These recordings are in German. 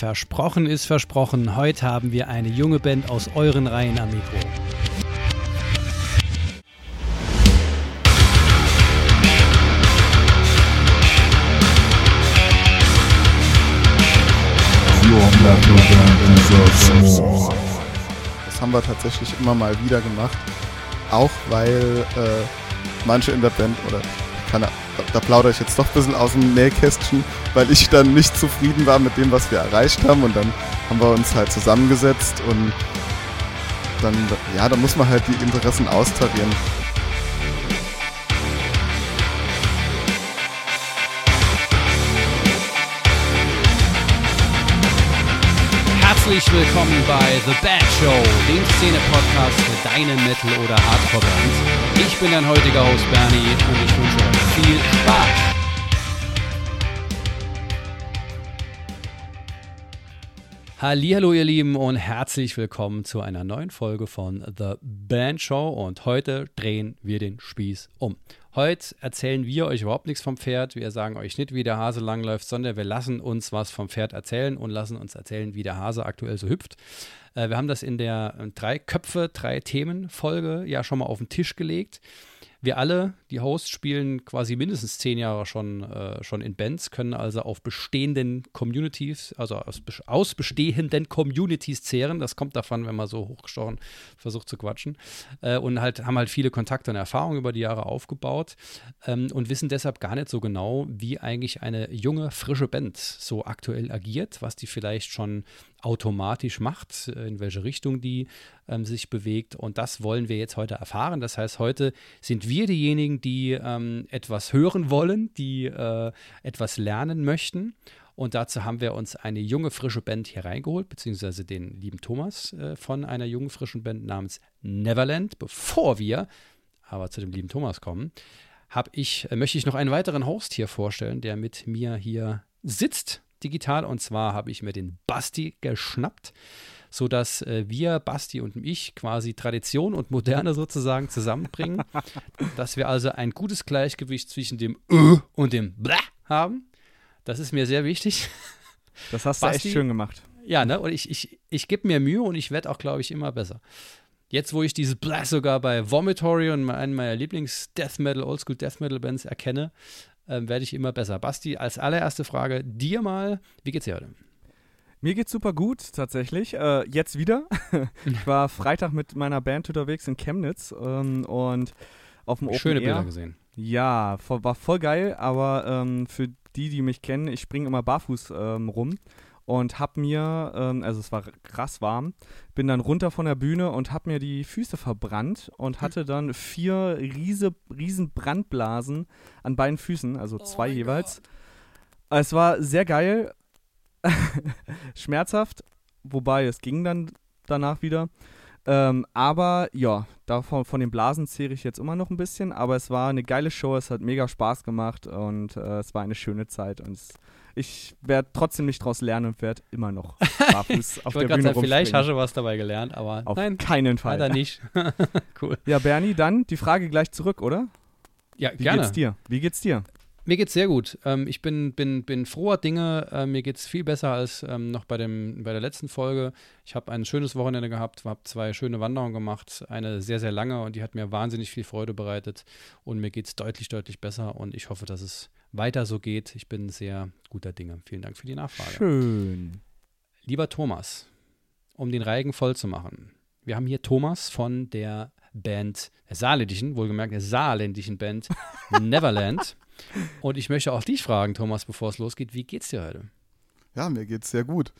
Versprochen ist versprochen. Heute haben wir eine junge Band aus euren Reihen am Mikro. Das haben wir tatsächlich immer mal wieder gemacht. Auch weil äh, manche in der Band oder keine, da plaudere ich jetzt doch ein bisschen aus dem Nähkästchen, weil ich dann nicht zufrieden war mit dem, was wir erreicht haben. Und dann haben wir uns halt zusammengesetzt und dann, ja, da muss man halt die Interessen austarieren. Herzlich willkommen bei The Bad Show, dem Szene-Podcast für deine Metal- oder Hardcore-Bands. Ich bin dein heutiger Host Bernie und ich wünsche euch viel Spaß. Hallo ihr Lieben und herzlich willkommen zu einer neuen Folge von The Band Show und heute drehen wir den Spieß um. Heute erzählen wir euch überhaupt nichts vom Pferd. Wir sagen euch nicht, wie der Hase langläuft, sondern wir lassen uns was vom Pferd erzählen und lassen uns erzählen, wie der Hase aktuell so hüpft. Äh, wir haben das in der äh, drei Köpfe, drei Themen Folge ja schon mal auf den Tisch gelegt. Wir alle, die Hosts, spielen quasi mindestens zehn Jahre schon, äh, schon in Bands, können also auf bestehenden Communities, also aus, aus, bestehenden Communities zehren. Das kommt davon, wenn man so hochgestochen versucht zu quatschen. Äh, und halt haben halt viele Kontakte und Erfahrungen über die Jahre aufgebaut ähm, und wissen deshalb gar nicht so genau, wie eigentlich eine junge, frische Band so aktuell agiert, was die vielleicht schon automatisch macht, in welche Richtung die ähm, sich bewegt. Und das wollen wir jetzt heute erfahren. Das heißt, heute sind wir diejenigen, die ähm, etwas hören wollen, die äh, etwas lernen möchten. Und dazu haben wir uns eine junge, frische Band hier reingeholt, beziehungsweise den lieben Thomas äh, von einer jungen, frischen Band namens Neverland. Bevor wir aber zu dem lieben Thomas kommen, ich, äh, möchte ich noch einen weiteren Host hier vorstellen, der mit mir hier sitzt digital. Und zwar habe ich mir den Basti geschnappt, sodass äh, wir, Basti und ich, quasi Tradition und Moderne sozusagen zusammenbringen. dass wir also ein gutes Gleichgewicht zwischen dem Ö und dem Bläh haben. Das ist mir sehr wichtig. Das hast Basti, du echt schön gemacht. Ja, ne? Und ich, ich, ich gebe mir Mühe und ich werde auch, glaube ich, immer besser. Jetzt, wo ich dieses Blah sogar bei Vomitory und einen meiner Lieblings-Death Metal, Oldschool Death Metal Bands erkenne, äh, werde ich immer besser. Basti, als allererste Frage dir mal, wie geht's dir heute? Mir geht's super gut, tatsächlich. Äh, jetzt wieder. ich war Freitag mit meiner Band unterwegs in Chemnitz ähm, und auf dem Open Schöne Air. Bilder gesehen. Ja, war voll geil, aber ähm, für die, die mich kennen, ich springe immer barfuß ähm, rum und hab mir, ähm, also es war krass warm, bin dann runter von der Bühne und hab mir die Füße verbrannt und hm. hatte dann vier riese, riesen Brandblasen an beiden Füßen, also oh zwei jeweils. Gott. Es war sehr geil, schmerzhaft, wobei es ging dann danach wieder. Ähm, aber ja, davon von den Blasen zehre ich jetzt immer noch ein bisschen, aber es war eine geile Show, es hat mega Spaß gemacht und äh, es war eine schöne Zeit und es ich werde trotzdem nicht daraus lernen und werde immer noch barfuß auf der Bühne sagen, Vielleicht hast du was dabei gelernt, aber auf nein, keinen Fall. Leider nicht. cool. Ja, Bernie, dann die Frage gleich zurück, oder? Ja, Wie gerne. geht's dir? Wie geht's dir? Mir geht's sehr gut. Ähm, ich bin, bin, bin froher Dinge. Äh, mir geht's viel besser als ähm, noch bei, dem, bei der letzten Folge. Ich habe ein schönes Wochenende gehabt, habe zwei schöne Wanderungen gemacht. Eine sehr, sehr lange und die hat mir wahnsinnig viel Freude bereitet. Und mir geht's deutlich, deutlich besser. Und ich hoffe, dass es weiter so geht. Ich bin sehr guter Dinge. Vielen Dank für die Nachfrage. Schön. Lieber Thomas, um den Reigen voll zu machen. Wir haben hier Thomas von der Band, der saarländischen, wohlgemerkt, der saarländischen Band Neverland. Und ich möchte auch dich fragen, Thomas, bevor es losgeht, wie geht's dir heute? Ja, mir geht's sehr gut.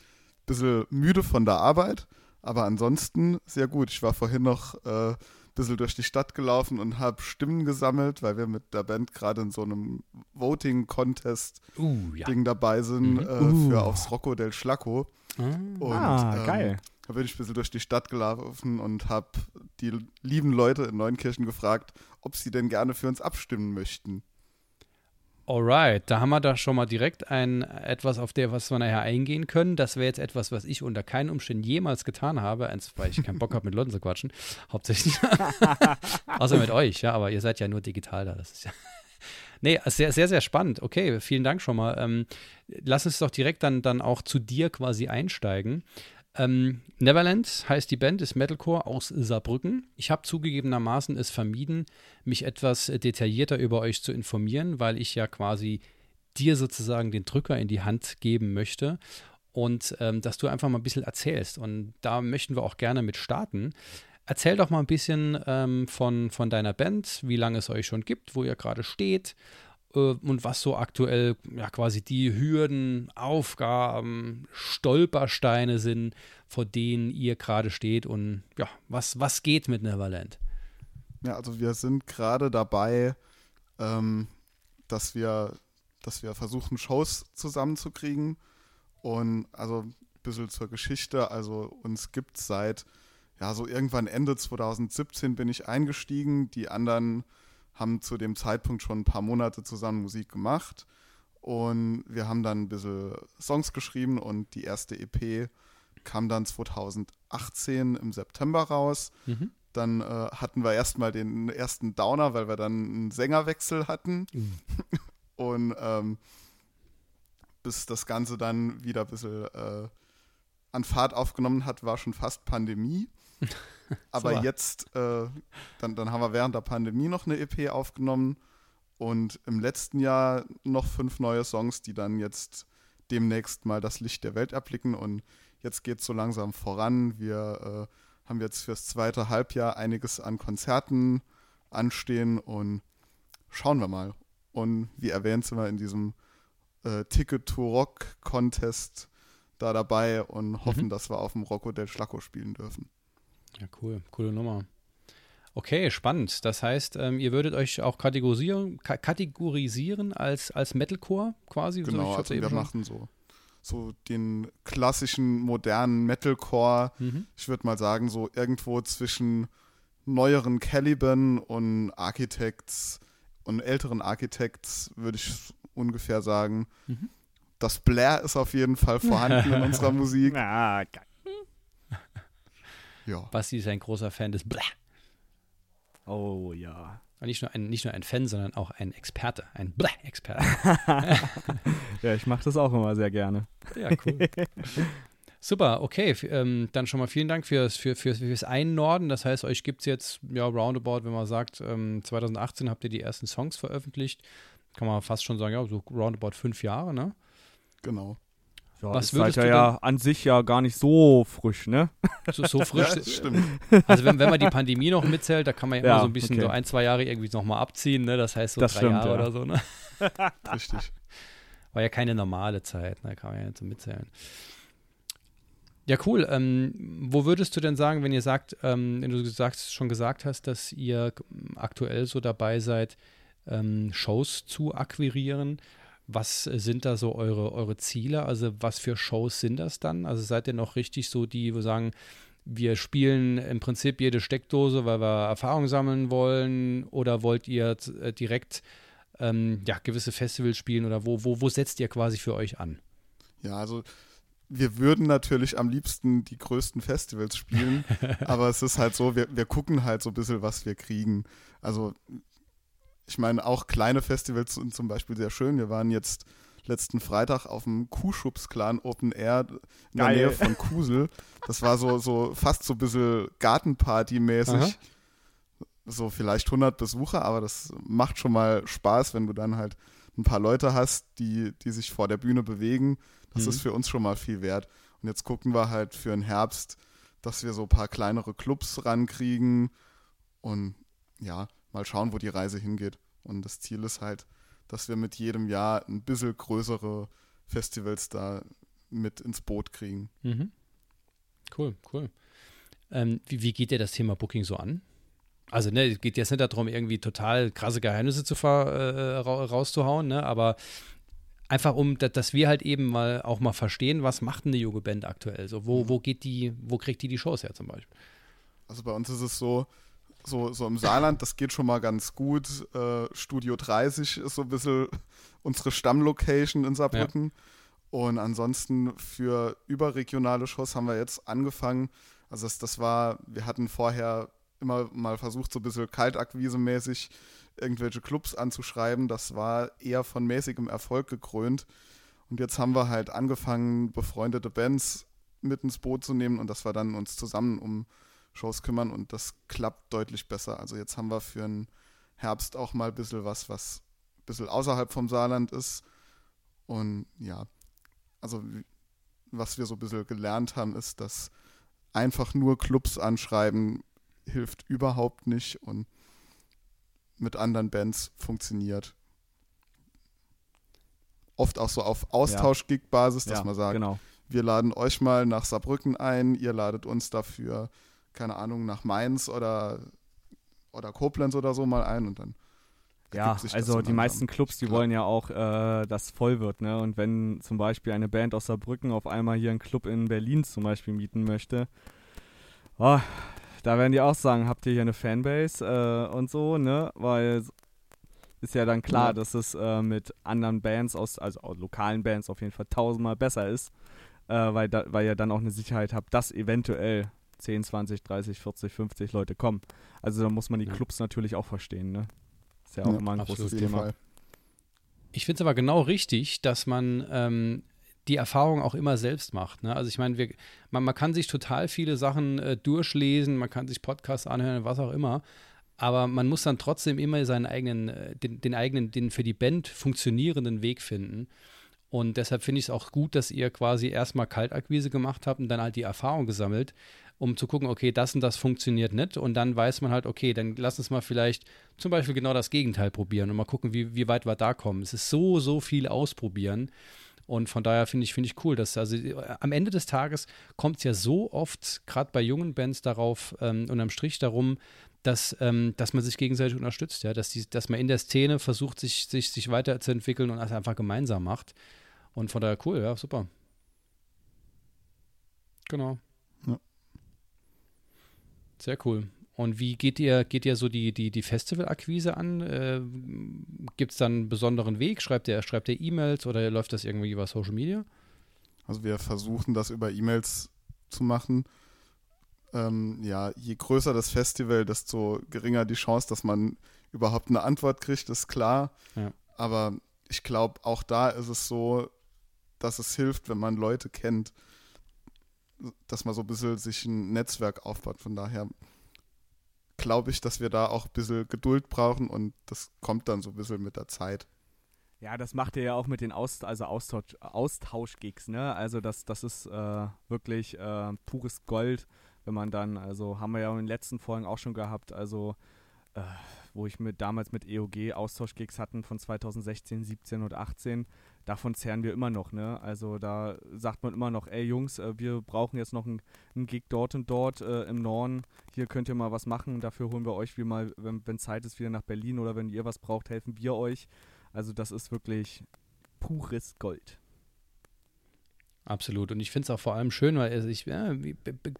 Bisschen müde von der Arbeit, aber ansonsten sehr gut. Ich war vorhin noch äh, bisschen durch die Stadt gelaufen und habe Stimmen gesammelt, weil wir mit der Band gerade in so einem Voting-Contest-Ding uh, ja. dabei sind mhm. äh, uh. für aufs Rocco del Schlacco. Ah, und, ah, ähm, geil. Da bin ich ein bisschen durch die Stadt gelaufen und habe die lieben Leute in Neunkirchen gefragt, ob sie denn gerne für uns abstimmen möchten. Alright, da haben wir da schon mal direkt ein etwas, auf der was wir nachher eingehen können. Das wäre jetzt etwas, was ich unter keinen Umständen jemals getan habe, eins, weil ich keinen Bock habe, mit Leuten zu quatschen, hauptsächlich. Außer mit euch, ja, aber ihr seid ja nur digital da. Das ist ja Nee, sehr, sehr, sehr spannend. Okay, vielen Dank schon mal. Ähm, lass uns doch direkt dann, dann auch zu dir quasi einsteigen. Ähm, Neverland heißt die Band, ist Metalcore aus Saarbrücken. Ich habe zugegebenermaßen es vermieden, mich etwas detaillierter über euch zu informieren, weil ich ja quasi dir sozusagen den Drücker in die Hand geben möchte und ähm, dass du einfach mal ein bisschen erzählst. Und da möchten wir auch gerne mit starten. Erzähl doch mal ein bisschen ähm, von, von deiner Band, wie lange es euch schon gibt, wo ihr gerade steht und was so aktuell ja quasi die Hürden, Aufgaben, Stolpersteine sind, vor denen ihr gerade steht und ja, was, was geht mit Neverland? Ja, also wir sind gerade dabei, ähm, dass wir, dass wir versuchen, Shows zusammenzukriegen. Und also ein bisschen zur Geschichte, also uns gibt es seit, ja, so irgendwann Ende 2017 bin ich eingestiegen. Die anderen haben zu dem Zeitpunkt schon ein paar Monate zusammen Musik gemacht. Und wir haben dann ein bisschen Songs geschrieben und die erste EP kam dann 2018 im September raus. Mhm. Dann äh, hatten wir erstmal den ersten Downer, weil wir dann einen Sängerwechsel hatten. Mhm. und ähm, bis das Ganze dann wieder ein bisschen äh, an Fahrt aufgenommen hat, war schon fast Pandemie. Aber so. jetzt, äh, dann, dann haben wir während der Pandemie noch eine EP aufgenommen und im letzten Jahr noch fünf neue Songs, die dann jetzt demnächst mal das Licht der Welt erblicken und jetzt geht es so langsam voran. Wir äh, haben jetzt fürs zweite Halbjahr einiges an Konzerten anstehen und schauen wir mal. Und wie erwähnt sind wir in diesem äh, Ticket to Rock Contest da dabei und hoffen, mhm. dass wir auf dem Rocco del Schlacco spielen dürfen. Ja, cool. Coole Nummer. Okay, spannend. Das heißt, ähm, ihr würdet euch auch kategorisieren, ka kategorisieren als, als Metalcore quasi? Genau, so, also wir machen so, so den klassischen, modernen Metalcore. Mhm. Ich würde mal sagen, so irgendwo zwischen neueren Caliban und Architects und älteren Architects würde ich ungefähr sagen. Mhm. Das Blair ist auf jeden Fall vorhanden in unserer Musik. Ah, geil. Ja. Basti ist ein großer Fan des Blair. Oh ja. Und nicht nur ein, nicht nur ein Fan, sondern auch ein Experte, ein Blair-Experte. ja, ich mache das auch immer sehr gerne. Ja, cool. Super, okay. Ähm, dann schon mal vielen Dank fürs, für, für, fürs Einnorden. Das heißt, euch gibt es jetzt, ja, roundabout, wenn man sagt, ähm, 2018 habt ihr die ersten Songs veröffentlicht kann man fast schon sagen, ja, so roundabout fünf Jahre, ne? Genau. Ja, Was würdest du ja an sich ja gar nicht so frisch, ne? So, so frisch. ja, stimmt. Also wenn, wenn man die Pandemie noch mitzählt, da kann man ja, ja immer so ein bisschen okay. so ein, zwei Jahre irgendwie nochmal abziehen, ne? Das heißt so das drei stimmt, Jahre ja. oder so, ne? Richtig. War ja keine normale Zeit, ne? Kann man ja jetzt so mitzählen. Ja, cool. Ähm, wo würdest du denn sagen, wenn ihr sagt, ähm, wenn du sagst, schon gesagt hast, dass ihr aktuell so dabei seid, ähm, Shows zu akquirieren. Was sind da so eure, eure Ziele? Also was für Shows sind das dann? Also seid ihr noch richtig so die, wo sagen, wir spielen im Prinzip jede Steckdose, weil wir Erfahrung sammeln wollen? Oder wollt ihr äh, direkt ähm, ja, gewisse Festivals spielen? Oder wo, wo, wo setzt ihr quasi für euch an? Ja, also wir würden natürlich am liebsten die größten Festivals spielen, aber es ist halt so, wir, wir gucken halt so ein bisschen, was wir kriegen. Also ich meine, auch kleine Festivals sind zum Beispiel sehr schön. Wir waren jetzt letzten Freitag auf dem Kuhschubs-Clan Open Air in Geil. der Nähe von Kusel. Das war so, so fast so ein bisschen Gartenparty-mäßig. So vielleicht 100 Besucher, aber das macht schon mal Spaß, wenn du dann halt ein paar Leute hast, die, die sich vor der Bühne bewegen. Das mhm. ist für uns schon mal viel wert. Und jetzt gucken wir halt für den Herbst, dass wir so ein paar kleinere Clubs rankriegen. Und ja, mal schauen, wo die Reise hingeht. Und das Ziel ist halt, dass wir mit jedem Jahr ein bisschen größere Festivals da mit ins Boot kriegen. Mhm. Cool, cool. Ähm, wie, wie, geht dir das Thema Booking so an? Also, ne, es geht jetzt nicht darum, irgendwie total krasse Geheimnisse zu äh, rauszuhauen, ne, aber einfach um, dass wir halt eben mal auch mal verstehen, was macht eine junge Band aktuell? So, wo, mhm. wo geht die, wo kriegt die die Shows her zum Beispiel? Also bei uns ist es so, so, so im Saarland, das geht schon mal ganz gut. Äh, Studio 30 ist so ein bisschen unsere Stammlocation in Saarbrücken. Ja. Und ansonsten für überregionale Shows haben wir jetzt angefangen. Also das, das war, wir hatten vorher immer mal versucht, so ein bisschen kaltakquise-mäßig irgendwelche Clubs anzuschreiben. Das war eher von mäßigem Erfolg gekrönt. Und jetzt haben wir halt angefangen, befreundete Bands mit ins Boot zu nehmen und dass wir dann uns zusammen um Shows kümmern und das klappt deutlich besser. Also jetzt haben wir für den Herbst auch mal ein bisschen was, was ein bisschen außerhalb vom Saarland ist. Und ja, also was wir so ein bisschen gelernt haben, ist, dass einfach nur Clubs anschreiben hilft überhaupt nicht und mit anderen Bands funktioniert. Oft auch so auf Austausch-Gig-Basis, dass ja, man sagt, genau. wir laden euch mal nach Saarbrücken ein, ihr ladet uns dafür, keine Ahnung, nach Mainz oder, oder Koblenz oder so mal ein und dann. Ja, also so die meisten Clubs, die Klar. wollen ja auch, äh, dass voll wird, ne? Und wenn zum Beispiel eine Band aus Saarbrücken auf einmal hier einen Club in Berlin zum Beispiel mieten möchte, oh, da werden die auch sagen, habt ihr hier eine Fanbase äh, und so, ne? Weil ist ja dann klar, Ja. dass es äh, mit anderen Bands aus, also aus lokalen Bands auf jeden Fall tausendmal besser ist, äh, weil, da, weil ihr dann auch eine Sicherheit habt, dass eventuell 10, 20, 30, 40, 50 Leute kommen. Also da muss man die Ja. Clubs natürlich auch verstehen, ne? Ist ja auch Ja, immer ein großes Thema. Fall. Ich finde es aber genau richtig, dass man ähm, die Erfahrung auch immer selbst macht. Ne? Also ich meine, man, man kann sich total viele Sachen äh, durchlesen, man kann sich Podcasts anhören, was auch immer. Aber man muss dann trotzdem immer seinen eigenen, äh, den, den eigenen, den für die Band funktionierenden Weg finden. Und deshalb finde ich es auch gut, dass ihr quasi erstmal Kaltakquise gemacht habt und dann halt die Erfahrung gesammelt, um zu gucken, okay, das und das funktioniert nicht. Und dann weiß man halt, okay, dann lass uns mal vielleicht zum Beispiel genau das Gegenteil probieren und mal gucken, wie, wie weit wir da kommen. Es ist so, so viel ausprobieren. Und von daher finde ich, finde ich cool, dass also am Ende des Tages kommt es ja so oft, gerade bei jungen Bands, darauf ähm, unterm Strich darum, dass, ähm, dass man sich gegenseitig unterstützt, ja, dass, die, dass man in der Szene versucht, sich, sich, sich weiterzuentwickeln und das einfach gemeinsam macht. Und von daher cool, ja, super. Genau. Sehr cool. Und wie geht ihr, geht ihr so die, die, die Festivalakquise an? Äh, Gibt es dann einen besonderen Weg? Schreibt ihr, schreibt ihr E-Mails oder läuft das irgendwie über Social Media? Also wir versuchen das über E-Mails zu machen. Ähm, ja, je größer das Festival, desto geringer die Chance, dass man überhaupt eine Antwort kriegt, ist klar. Ja. Aber ich glaube, auch da ist es so, dass es hilft, wenn man Leute kennt, dass man so ein bisschen sich ein Netzwerk aufbaut. Von daher glaube ich, dass wir da auch ein bisschen Geduld brauchen und das kommt dann so ein bisschen mit der Zeit. Ja, das macht ihr ja auch mit den Aus also Austausch Austauschgigs, ne? Also das, das ist äh, wirklich äh, pures Gold, wenn man dann, also haben wir ja in den letzten Folgen auch schon gehabt, also äh, wo ich mit damals mit EOG Austauschgigs hatten von 2016, 17 und 18, davon zehren wir immer noch, ne? Also da sagt man immer noch, ey Jungs, äh, wir brauchen jetzt noch einen, Gig dort und dort äh, im Norden, hier könnt ihr mal was machen, dafür holen wir euch wie mal, wenn, wenn Zeit ist, wieder nach Berlin oder wenn ihr was braucht, helfen wir euch. Also das ist wirklich pures Gold. Absolut. Und ich finde es auch vor allem schön, weil also ich ja,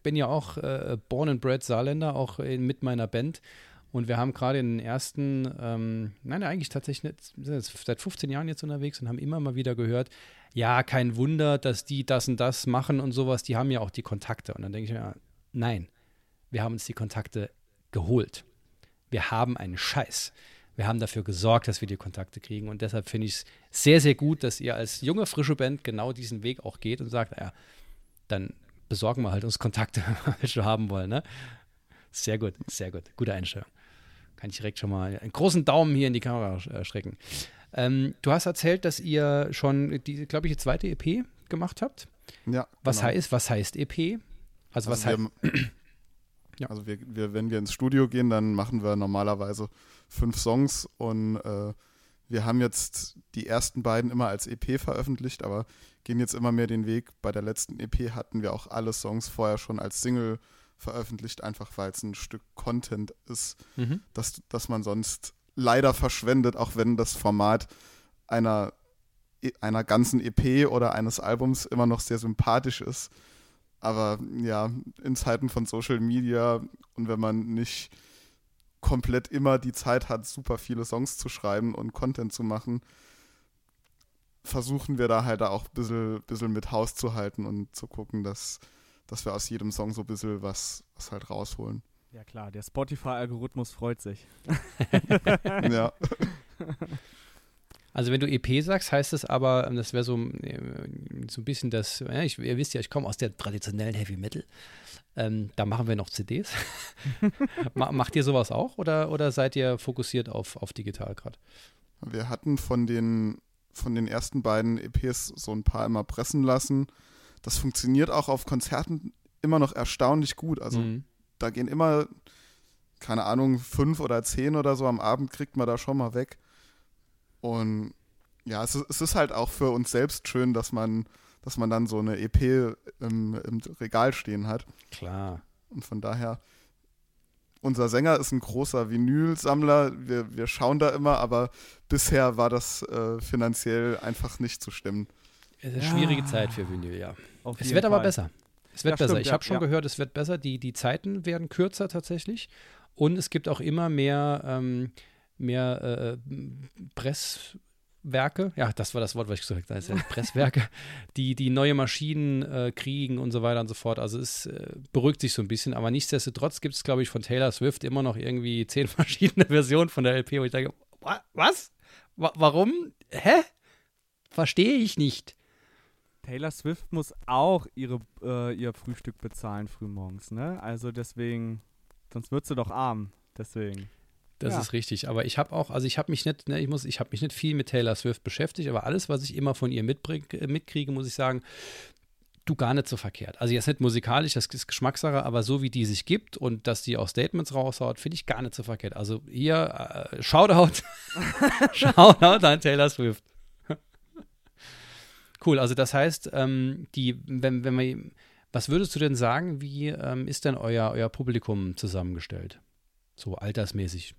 bin ja auch äh, born and bred Saarländer, auch in, mit meiner Band. Und wir haben gerade in den ersten, ähm, nein, eigentlich tatsächlich sind jetzt seit 15 Jahren jetzt unterwegs und haben immer mal wieder gehört, ja, kein Wunder, dass die das und das machen und sowas, die haben ja auch die Kontakte. Und dann denke ich mir, nein, wir haben uns die Kontakte geholt. Wir haben einen Scheiß. Wir haben dafür gesorgt, dass wir die Kontakte kriegen. Und deshalb finde ich es sehr, sehr gut, dass ihr als junge, frische Band genau diesen Weg auch geht und sagt, naja, dann besorgen wir halt uns Kontakte, welche wir haben wollen. Ne? Sehr gut, sehr gut. Gute Einstellung. Kann ich direkt schon mal einen großen Daumen hier in die Kamera äh, strecken. Ähm, du hast erzählt, dass ihr schon die, glaube ich, die zweite EP gemacht habt. Ja, Was genau. heißt, was heißt EP? Also, was Also heißt. Ja. Also wir, wir, wenn wir ins Studio gehen, dann machen wir normalerweise fünf Songs und äh, wir haben jetzt die ersten beiden immer als EP veröffentlicht, aber gehen jetzt immer mehr den Weg. Bei der letzten EP hatten wir auch alle Songs vorher schon als Single veröffentlicht, einfach weil es ein Stück Content ist, Mhm. das, das man sonst leider verschwendet, auch wenn das Format einer, einer ganzen EP oder eines Albums immer noch sehr sympathisch ist. Aber ja, in Zeiten von Social Media und wenn man nicht komplett immer die Zeit hat, super viele Songs zu schreiben und Content zu machen, versuchen wir da halt auch ein bisschen, bisschen mit Haus zu halten und zu gucken, dass, dass wir aus jedem Song so ein bisschen was, was halt rausholen. Ja klar, der Spotify-Algorithmus freut sich. ja. Also wenn du EP sagst, heißt das aber, ähm, das wäre so, äh, so ein bisschen das, ja, ich, ihr wisst ja, ich komme aus der traditionellen Heavy Metal. Ähm, da machen wir noch CDs. Macht ihr sowas auch oder, oder seid ihr fokussiert auf, auf digital gerade? Wir hatten von den, von den ersten beiden EPs so ein paar immer pressen lassen. Das funktioniert auch auf Konzerten immer noch erstaunlich gut. Also mhm. da gehen immer, keine Ahnung, fünf oder zehn oder so am Abend kriegt man da schon mal weg. Und ja, es ist, es ist halt auch für uns selbst schön, dass man, dass man dann so eine EP im, im Regal stehen hat. Klar. Und von daher, unser Sänger ist ein großer Vinylsammler. Wir, wir schauen da immer, aber bisher war das äh, finanziell einfach nicht zu stimmen. Es ist eine ja. schwierige Zeit für Vinyl, ja. Auf es wird aber besser. Es wird ja, besser. Stimmt, ich habe schon ja. gehört, es wird besser. Die, die Zeiten werden kürzer tatsächlich. Und es gibt auch immer mehr ähm, mehr äh, Presswerke, ja, das war das Wort, was ich gesagt habe, ja Presswerke, die, die neue Maschinen äh, kriegen und so weiter und so fort. Also es äh, beruhigt sich so ein bisschen, aber nichtsdestotrotz gibt es, glaube ich, von Taylor Swift immer noch irgendwie zehn verschiedene Versionen von der LP, wo ich denke, was? Wa warum? Hä? Verstehe ich nicht. Taylor Swift muss auch ihre, äh, ihr Frühstück bezahlen frühmorgens, ne? Also deswegen, sonst wird sie doch arm. Deswegen. Das ja. ist richtig. Aber ich habe auch, also ich habe mich nicht, ne, ich muss, ich habe mich nicht viel mit Taylor Swift beschäftigt, aber alles, was ich immer von ihr äh, mitkriege, muss ich sagen, du gar nicht so verkehrt. Also jetzt nicht musikalisch, das ist Geschmackssache, aber so wie die sich gibt und dass die auch Statements raushaut, finde ich gar nicht so verkehrt. Also hier, äh, Shoutout, Shoutout an Taylor Swift. Cool, also das heißt, ähm, die, wenn, wenn wir, was würdest du denn sagen, wie ähm, ist denn euer, euer Publikum zusammengestellt? So altersmäßig.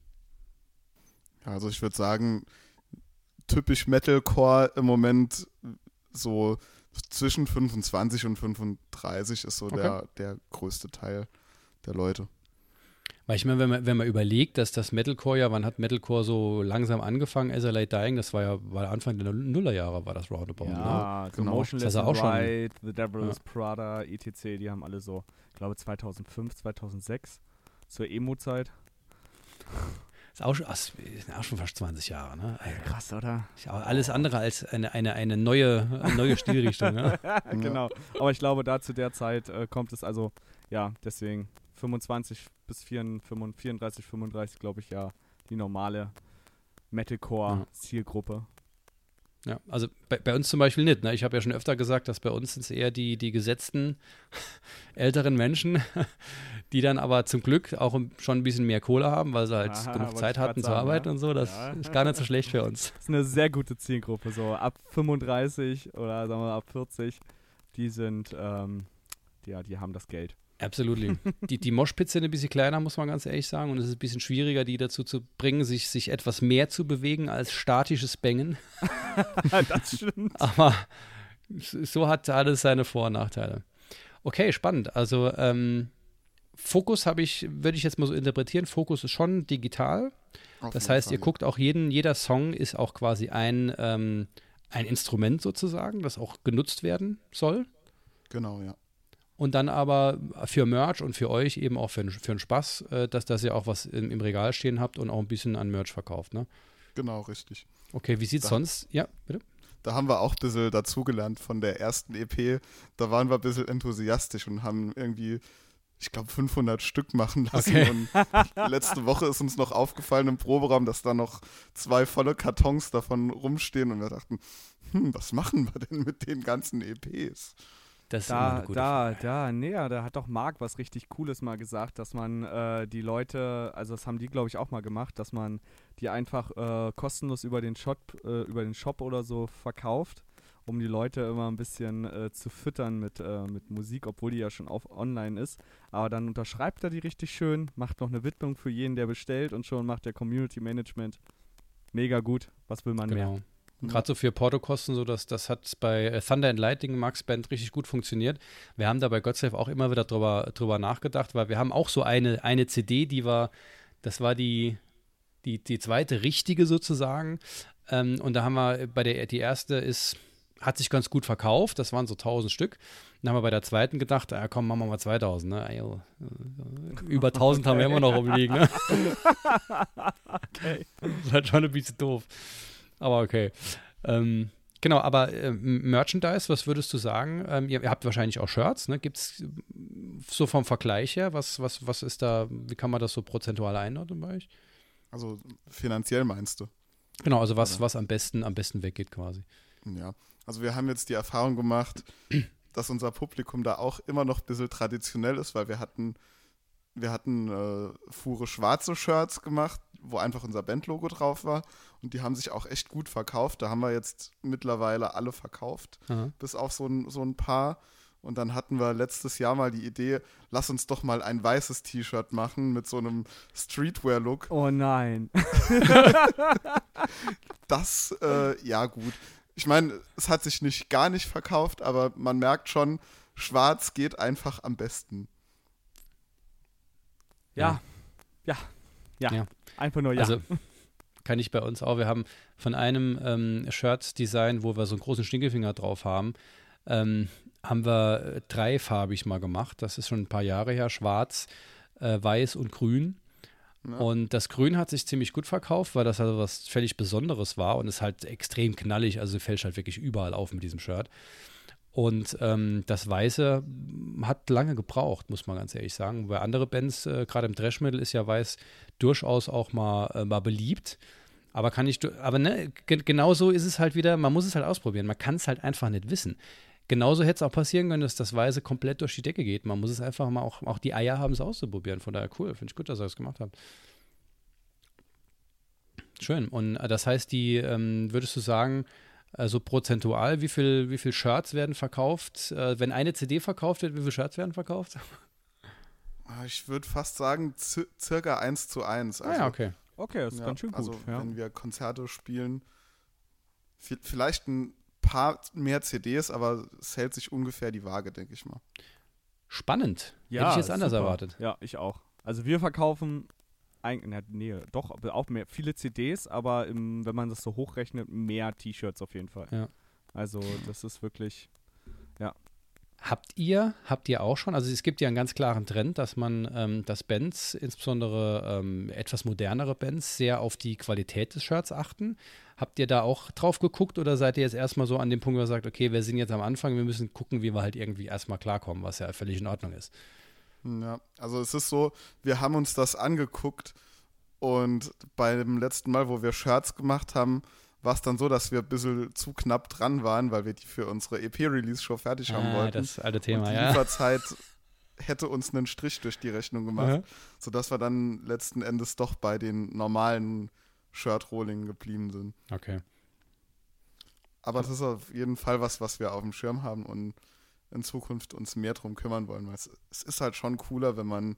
Also ich würde sagen, typisch Metalcore im Moment so zwischen 25 und 35 ist so okay. der, der größte Teil der Leute. Weil ich meine, wenn man, wenn man überlegt, dass das Metalcore ja, wann hat Metalcore so langsam angefangen, As I Lay Dying, das war ja war Anfang der Nullerjahre, war das Roundabout. Ja, ne? genau. Motionless das auch Ride, The Devil's ja. Prada, etc., die haben alle so, ich glaube 2005, 2006, zur Emo-Zeit. Ist auch, schon, ist auch schon fast 20 Jahre, ne? Krass, oder? alles andere als eine, eine, eine neue, eine neue Stilrichtung, ne? genau. Aber ich glaube, da zu der Zeit äh, kommt es also, ja, deswegen 25 bis 34, 34 35, glaube ich, ja, die normale Metalcore-Zielgruppe. Ja, also bei, bei, uns zum Beispiel nicht. Ne? Ich habe ja schon öfter gesagt, dass bei uns sind es eher die, die gesetzten älteren Menschen, die dann aber zum Glück auch schon ein bisschen mehr Kohle haben, weil sie halt Aha, genug Zeit hatten zu arbeiten ja. und so. Das ja. ist gar nicht so schlecht für uns. Das ist eine sehr gute Zielgruppe, so ab 35 oder sagen wir ab 40, die sind, ähm, ja, die haben das Geld. Absolutely. die, die Moschpitze sind ein bisschen kleiner, muss man ganz ehrlich sagen. Und es ist ein bisschen schwieriger, die dazu zu bringen, sich, sich etwas mehr zu bewegen als statisches Bängen. das stimmt. Aber so hat alles seine Vor- und Nachteile. Okay, spannend. Also ähm, Fokus habe ich, würde ich jetzt mal so interpretieren, Fokus ist schon digital. Auf das heißt, Fall. ihr guckt auch jeden, jeder Song ist auch quasi ein, ähm, ein Instrument sozusagen, das auch genutzt werden soll. Genau, ja und dann aber für Merch und für euch eben auch für, für einen Spaß, äh, dass, dass ihr auch was im, im, Regal stehen habt und auch ein bisschen an Merch verkauft, ne? Genau, richtig. Okay, wie sieht's da, sonst? Ja, bitte? Da haben wir auch ein bisschen dazugelernt von der ersten EP. Da waren wir ein bisschen enthusiastisch und haben irgendwie ich glaube, 500 Stück machen lassen. Okay. Und letzte Woche ist uns noch aufgefallen im Proberaum, dass da noch zwei volle Kartons davon rumstehen und wir dachten, hm, was machen wir denn mit den ganzen EPs? Das da, da, Frage. da, nee, da hat doch Marc was richtig Cooles mal gesagt, dass man äh, die Leute, also das haben die, glaube ich, auch mal gemacht, dass man die einfach äh, kostenlos über den Shop, äh, über den Shop oder so verkauft, um die Leute immer ein bisschen äh, zu füttern mit, äh, mit Musik, obwohl die ja schon auf online ist. Aber dann unterschreibt er die richtig schön, macht noch eine Widmung für jeden, der bestellt und schon macht der Community Management. Mega gut. Was will man genau. mehr? Gerade so für Portokosten, so dass das hat bei äh, Thunder and Lightning Max Band richtig gut funktioniert. Wir haben da bei Godsafe auch immer wieder drüber, drüber nachgedacht, weil wir haben auch so eine, eine CD, die war, das war die, die, die zweite richtige sozusagen. Ähm, und da haben wir bei der, die erste ist, hat sich ganz gut verkauft, das waren so 1000 Stück. Dann haben wir bei der zweiten gedacht, ja komm, machen wir mal 2000. Ne? Äh, über 1000 haben wir immer noch rumliegen. Ne? okay. Das ist halt schon ein bisschen doof. Aber okay. Ähm, genau, aber äh, Merchandise, was würdest du sagen? Ähm, ihr, ihr, habt wahrscheinlich auch Shirts, ne? Gibt es so vom Vergleich her, was, was, was ist da, wie kann man das so prozentual einordnen bei euch? Also finanziell meinst du? Genau, also was, was am besten, am besten weggeht quasi. Ja, also wir haben jetzt die Erfahrung gemacht, dass unser Publikum da auch immer noch ein bisschen traditionell ist, weil wir hatten, wir hatten äh, Fuhre schwarze Shirts gemacht, wo einfach unser Bandlogo drauf war und die haben sich auch echt gut verkauft. Da haben wir jetzt mittlerweile alle verkauft, Aha. bis auf so ein, so ein paar. Und dann hatten wir letztes Jahr mal die Idee, lass uns doch mal ein weißes T-Shirt machen mit so einem Streetwear-Look. Oh nein. das, äh, ja gut. Ich meine, es hat sich nicht gar nicht verkauft, aber man merkt schon, schwarz geht einfach am besten. Ja. Ja. Ja. ja. Einfach nur ja. Also, kann ich bei uns auch. Wir haben von einem ähm, Shirt-Design, wo wir so einen großen Stinkefinger drauf haben, ähm, haben wir dreifarbig mal gemacht. Das ist schon ein paar Jahre her. Schwarz, äh, weiß und grün. Ja. Und das Grün hat sich ziemlich gut verkauft, weil das also was völlig Besonderes war und ist halt extrem knallig. Also fällt halt wirklich überall auf mit diesem Shirt. Und ähm, das Weiße hat lange gebraucht, muss man ganz ehrlich sagen. Bei andere Bands, äh, gerade im Thrash Metal, ist ja Weiß durchaus auch mal, äh, mal beliebt. Aber kann ich, aber ne, genau ist es halt wieder, man muss es halt ausprobieren. Man kann es halt einfach nicht wissen. Genauso hätte es auch passieren können, dass das Weiße komplett durch die Decke geht. Man muss es einfach mal auch, auch die Eier haben, es auszuprobieren. Von daher cool, finde ich gut, dass ihr das gemacht habt. Schön. Und äh, das heißt, die, ähm, würdest du sagen, also prozentual, wie viel, wie viel Shirts werden verkauft? Äh, wenn eine CD verkauft wird, wie viele Shirts werden verkauft? Ah, ich würde fast sagen, circa 1 zu 1. Also, ah ja, also, okay. Okay, das ist ja, ganz schön gut. Also, ja. wenn wir Konzerte spielen, vielleicht ein paar mehr CDs, aber es hält sich ungefähr die Waage, denke ich mal. Spannend. Ja, Hätte ich jetzt anders super. erwartet. Ja, ich auch. Also wir verkaufen eigentlich, nee, doch, auch mehr, viele CDs, aber im, wenn man das so hochrechnet, mehr T-Shirts auf jeden Fall. Ja. Also das ist wirklich, ja. Habt ihr, habt ihr auch schon, also es gibt ja einen ganz klaren Trend, dass man, ähm, dass Bands, insbesondere ähm, etwas modernere Bands, sehr auf die Qualität des Shirts achten. Habt ihr da auch drauf geguckt oder seid ihr jetzt erstmal so an dem Punkt, wo ihr sagt, okay, wir sind jetzt am Anfang, wir müssen gucken, wie wir halt irgendwie erstmal klarkommen, was ja völlig in Ordnung ist? Ja, also es ist so, wir haben uns das angeguckt und beim letzten Mal, wo wir Shirts gemacht haben, war es dann so, dass wir ein bisschen zu knapp dran waren, weil wir die für unsere EP-Release-Show fertig haben ah, wollten. Das alte Thema, und die ja. Lieferzeit hätte uns einen Strich durch die Rechnung gemacht, mhm. sodass wir dann letzten Endes doch bei den normalen Shirt-Rolling geblieben sind. Okay. Aber das ist auf jeden Fall was, was wir auf dem Schirm haben und in Zukunft uns mehr drum kümmern wollen, weil es, es ist halt schon cooler, wenn man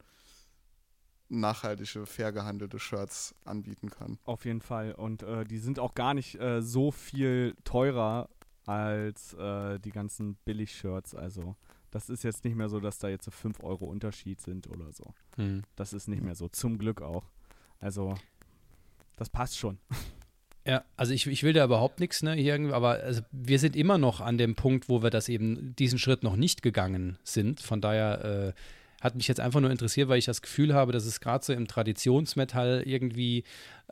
nachhaltige, fair gehandelte Shirts anbieten kann. Auf jeden Fall. Und äh, die sind auch gar nicht äh, so viel teurer als äh, die ganzen Billig-Shirts. Also das ist jetzt nicht mehr so, dass da jetzt so 5 Euro Unterschied sind oder so. Hm. Das ist nicht mehr so. Zum Glück auch. Also das passt schon. Ja, also ich, ich will da überhaupt nichts, ne, hier, aber also wir sind immer noch an dem Punkt, wo wir das eben diesen Schritt noch nicht gegangen sind. Von daher äh, hat mich jetzt einfach nur interessiert, weil ich das Gefühl habe, dass es gerade so im Traditionsmetall irgendwie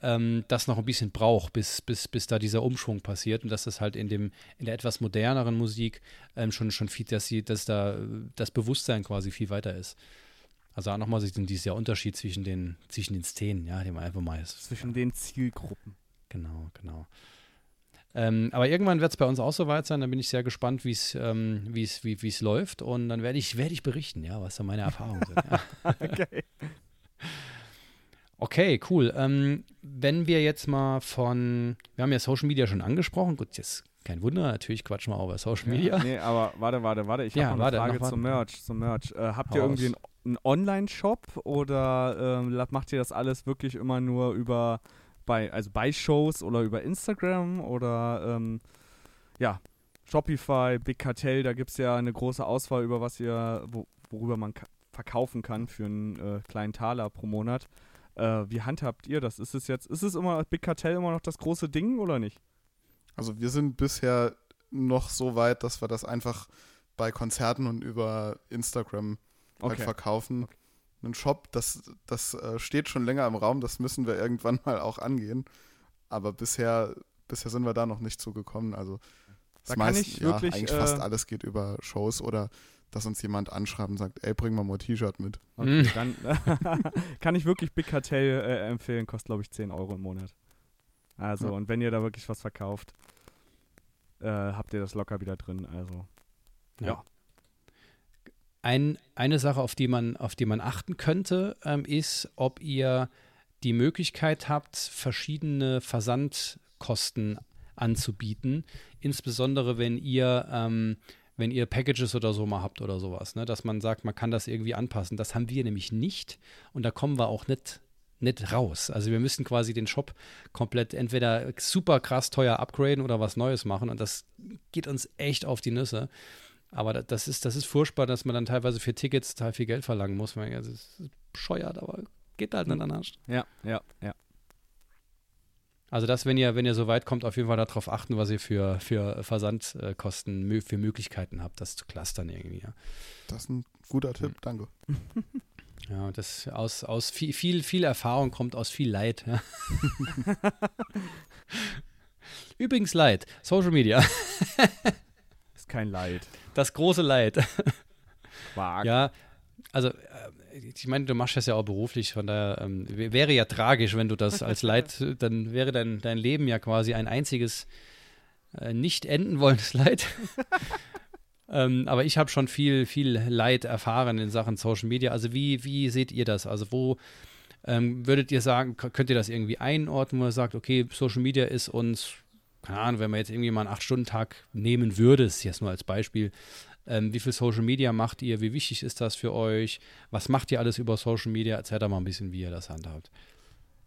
ähm, das noch ein bisschen braucht, bis, bis, bis da dieser Umschwung passiert und dass das halt in dem, in der etwas moderneren Musik ähm, schon, schon viel, dass sie, dass da das Bewusstsein quasi viel weiter ist. Also auch nochmal dieser Unterschied zwischen den, zwischen den Szenen, ja, die man einfach mal ist. Zwischen den Zielgruppen. Genau, genau. Ähm, aber irgendwann wird es bei uns auch soweit sein. Dann bin ich sehr gespannt, wie's, ähm, wie's, wie es läuft. Und dann werde ich, werd ich berichten, ja, was da meine Erfahrungen sind. Ja. okay. Okay, cool. Ähm, wenn wir jetzt mal von, wir haben ja Social Media schon angesprochen. Gut, jetzt kein Wunder, natürlich quatschen wir auch über Social Media. Ja, nee, aber warte, warte, warte. Ich habe noch eine Frage zum Merch. Zum Merch. Äh, habt ihr irgendwie einen ein Online-Shop oder äh, macht ihr das alles wirklich immer nur über bei, also bei Shows oder über Instagram oder ähm, ja, Shopify, Big Cartel, da gibt es ja eine große Auswahl über was ihr, wo, worüber man verkaufen kann für einen äh, kleinen Taler pro Monat. Äh, wie handhabt ihr das? Ist es jetzt, ist es immer Big Cartel immer noch das große Ding oder nicht? Also wir sind bisher noch so weit, dass wir das einfach bei Konzerten und über Instagram halt Okay. verkaufen. Ein Shop, das, das äh, steht schon länger im Raum, das müssen wir irgendwann mal auch angehen. Aber bisher, bisher sind wir da noch nicht zugekommen. Also das Da kann meiste- ich ja, wirklich, eigentlich fast äh, alles geht über Shows oder dass uns jemand anschreibt und sagt, ey, bring mal mal ein T-Shirt mit. Okay, Mhm. dann kann ich wirklich Big Cartel äh, empfehlen, kostet glaube ich 10 Euro im Monat. Also, Ja. und wenn ihr da wirklich was verkauft, äh, habt ihr das locker wieder drin. Also, Ja. Ein, eine Sache, auf die man, auf die man achten könnte, ähm, ist, ob ihr die Möglichkeit habt, verschiedene Versandkosten anzubieten. Insbesondere wenn ihr, ähm, wenn ihr Packages oder so mal habt oder sowas, ne? dass man sagt, man kann das irgendwie anpassen. Das haben wir nämlich nicht und da kommen wir auch nicht, nicht raus. Also wir müssen quasi den Shop komplett entweder super krass teuer upgraden oder was Neues machen und das geht uns echt auf die Nüsse. Aber da- das ist, das ist furchtbar, dass man dann teilweise für Tickets total viel Geld verlangen muss. Man, das ist bescheuert, aber geht halt nicht anders. ja, ja, ja. Also das, wenn ihr, wenn ihr so weit kommt, auf jeden Fall darauf achten, was ihr für, für Versandkosten, für Möglichkeiten habt, das zu clustern irgendwie. Ja, Das ist ein guter Tipp, Mhm. danke. ja das aus, aus viel, viel, viel Erfahrung kommt aus viel Leid. Ja. Übrigens Leid, Social Media, kein Leid. das große Leid. Quark. Ja, also äh, ich meine, du machst das ja auch beruflich, von daher ähm, wäre ja tragisch, wenn du das als Leid, dann wäre dein, dein Leben ja quasi ein einziges äh, nicht enden wollendes Leid. ähm, aber ich habe schon viel, viel Leid erfahren in Sachen Social Media. Also wie, wie seht ihr das? Also wo ähm, würdet ihr sagen, könnt ihr das irgendwie einordnen, wo ihr sagt, okay, Social Media ist uns, keine Ahnung, wenn man jetzt irgendwie mal einen 8-Stunden-Tag nehmen würde, ist jetzt nur als Beispiel, ähm, wie viel Social Media macht ihr? Wie wichtig ist das für euch? Was macht ihr alles über Social Media? Erzähl da mal ein bisschen, wie ihr das handhabt.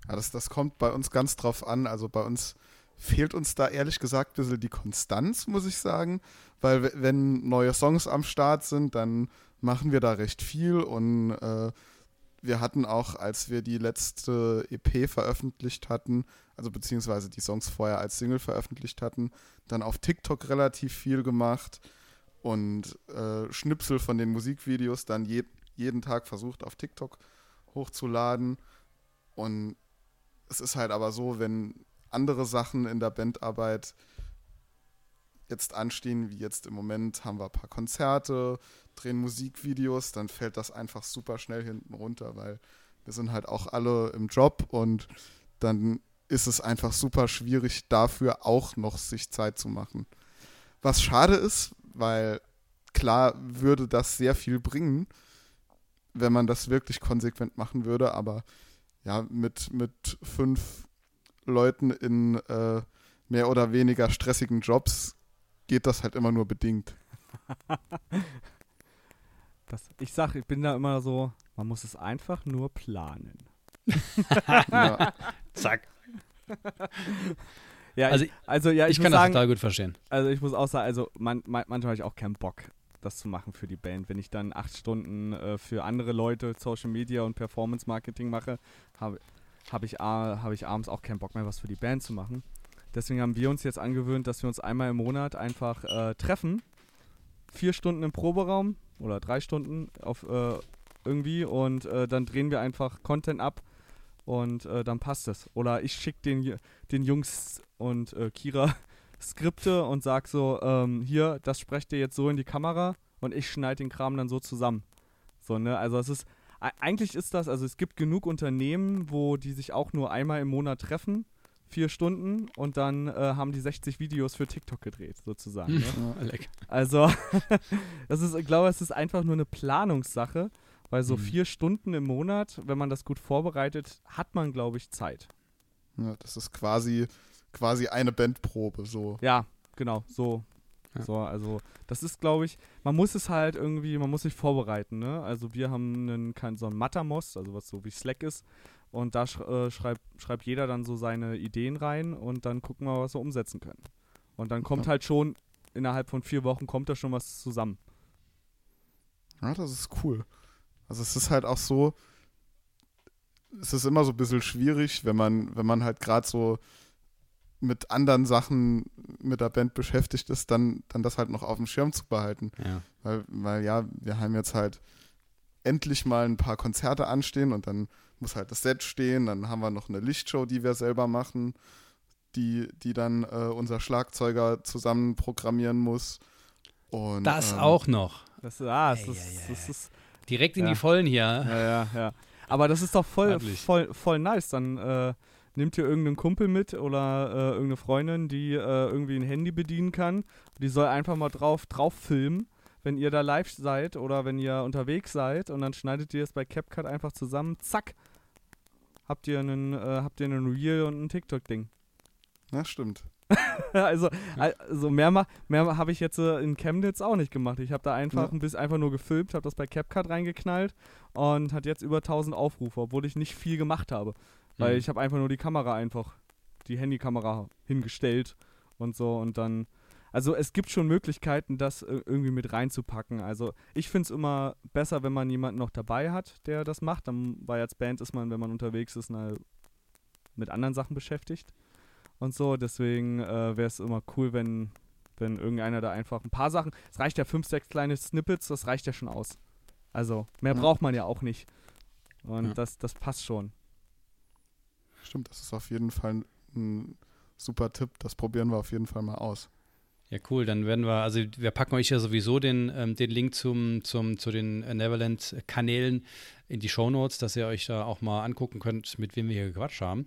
Ja, das, das kommt bei uns ganz drauf an. Also bei uns fehlt uns da ehrlich gesagt ein bisschen die Konstanz, muss ich sagen. Weil wenn neue Songs am Start sind, dann machen wir da recht viel. Und äh, wir hatten auch, als wir die letzte EP veröffentlicht hatten, also beziehungsweise die Songs vorher als Single veröffentlicht hatten, dann auf TikTok relativ viel gemacht und äh, Schnipsel von den Musikvideos dann je, jeden Tag versucht auf TikTok hochzuladen. Und es ist halt aber so, wenn andere Sachen in der Bandarbeit jetzt anstehen, wie jetzt im Moment haben wir ein paar Konzerte, drehen Musikvideos, dann fällt das einfach super schnell hinten runter, weil wir sind halt auch alle im Job und dann ist es einfach super schwierig dafür auch noch sich Zeit zu machen. Was schade ist, weil klar würde das sehr viel bringen, wenn man das wirklich konsequent machen würde, aber ja, mit, mit fünf Leuten in äh, mehr oder weniger stressigen Jobs geht das halt immer nur bedingt. Das, ich sag, ich bin da immer so, man muss es einfach nur planen. Ja, Zack. Ja, Also ich, also ja, ich, Ich, kann muss das sagen, total gut verstehen. also ich muss auch sagen, also man, man, manchmal habe ich auch keinen Bock, das zu machen für die Band. Wenn ich dann acht Stunden äh, für andere Leute Social Media und Performance Marketing mache, habe hab ich, a- hab ich abends auch keinen Bock mehr, was für die Band zu machen. Deswegen haben wir uns jetzt angewöhnt, dass wir uns einmal im Monat einfach äh, treffen. Vier Stunden im Proberaum oder drei Stunden auf äh, irgendwie und äh, dann drehen wir einfach Content ab und äh, dann passt es. Oder ich schicke den, den Jungs und äh, Kira Skripte und sag so, ähm, hier, das sprecht ihr jetzt so in die Kamera und ich schneide den Kram dann so zusammen. So, ne? Also es ist, eigentlich ist das, also es gibt genug Unternehmen, wo die sich auch nur einmal im Monat treffen, vier Stunden und dann äh, haben die 60 Videos für TikTok gedreht, sozusagen. Ne? Leck. Also, das ist, ich glaube, es ist einfach nur eine Planungssache, weil so Mhm. vier Stunden im Monat, wenn man das gut vorbereitet, hat man, glaube ich, Zeit. ja, das ist quasi, quasi eine Bandprobe. So. Ja, genau, so. Ja. So, also das ist, glaube ich, man muss es halt irgendwie, man muss sich vorbereiten, ne? Also wir haben einen, so ein Mattermost, also was so wie Slack ist, und da sch äh, schreibt, schreibt jeder dann so seine Ideen rein und dann gucken wir, was wir umsetzen können. Und dann kommt Ja. halt schon, innerhalb von vier Wochen kommt da schon was zusammen. Ja, das ist cool. Also es ist halt auch so, es ist immer so ein bisschen schwierig, wenn man, wenn man halt gerade so mit anderen Sachen mit der Band beschäftigt ist, dann, dann das halt noch auf dem Schirm zu behalten. Ja. Weil, weil ja, wir haben jetzt halt endlich mal ein paar Konzerte anstehen und dann muss halt das Set stehen, dann haben wir noch eine Lichtshow, die wir selber machen, die, die dann äh, unser Schlagzeuger zusammen programmieren muss. Und, Das ähm, auch noch. Das, ah, das, Ei, ist, ei, ei, das ist Direkt in Ja. die Vollen hier. Ja, ja, ja. Aber das ist doch voll, voll, voll nice. Dann äh, nimmt ihr irgendeinen Kumpel mit oder äh, irgendeine Freundin, die äh, irgendwie ein Handy bedienen kann. Die soll einfach mal drauf, drauf filmen, wenn ihr da live seid oder wenn ihr unterwegs seid und dann schneidet ihr es bei CapCut einfach zusammen. Zack. Habt ihr einen, äh, habt ihr einen Reel und ein TikTok-Ding. Ja, stimmt. also, also mehr, ma- mehr habe ich jetzt äh, in Chemnitz auch nicht gemacht. Ich habe da einfach Ja. ein bisschen einfach nur gefilmt, habe das bei CapCut reingeknallt und hat jetzt über 1000 Aufrufe, obwohl ich nicht viel gemacht habe. Weil Mhm. ich habe einfach nur die Kamera einfach, die Handykamera hingestellt und so und dann. Also es gibt schon Möglichkeiten, das äh, irgendwie mit reinzupacken. Also ich finde es immer besser, wenn man jemanden noch dabei hat, der das macht. Dann, weil als Band ist man, wenn man unterwegs ist, na, mit anderen Sachen beschäftigt und so. Deswegen äh, wäre es immer cool, wenn, wenn irgendeiner da einfach ein paar Sachen. Es reicht ja fünf, sechs kleine Snippets, das reicht ja schon aus. Also mehr Ja. braucht man ja auch nicht. Und Ja. das, das passt schon. Stimmt, das ist auf jeden Fall ein super Tipp. Das probieren wir auf jeden Fall mal aus. Ja, cool. Dann werden wir, also wir packen euch ja sowieso den, ähm, den Link zum, zum, zu den äh, Neverland-Kanälen in die Shownotes, dass ihr euch da auch mal angucken könnt, mit wem wir hier gequatscht haben.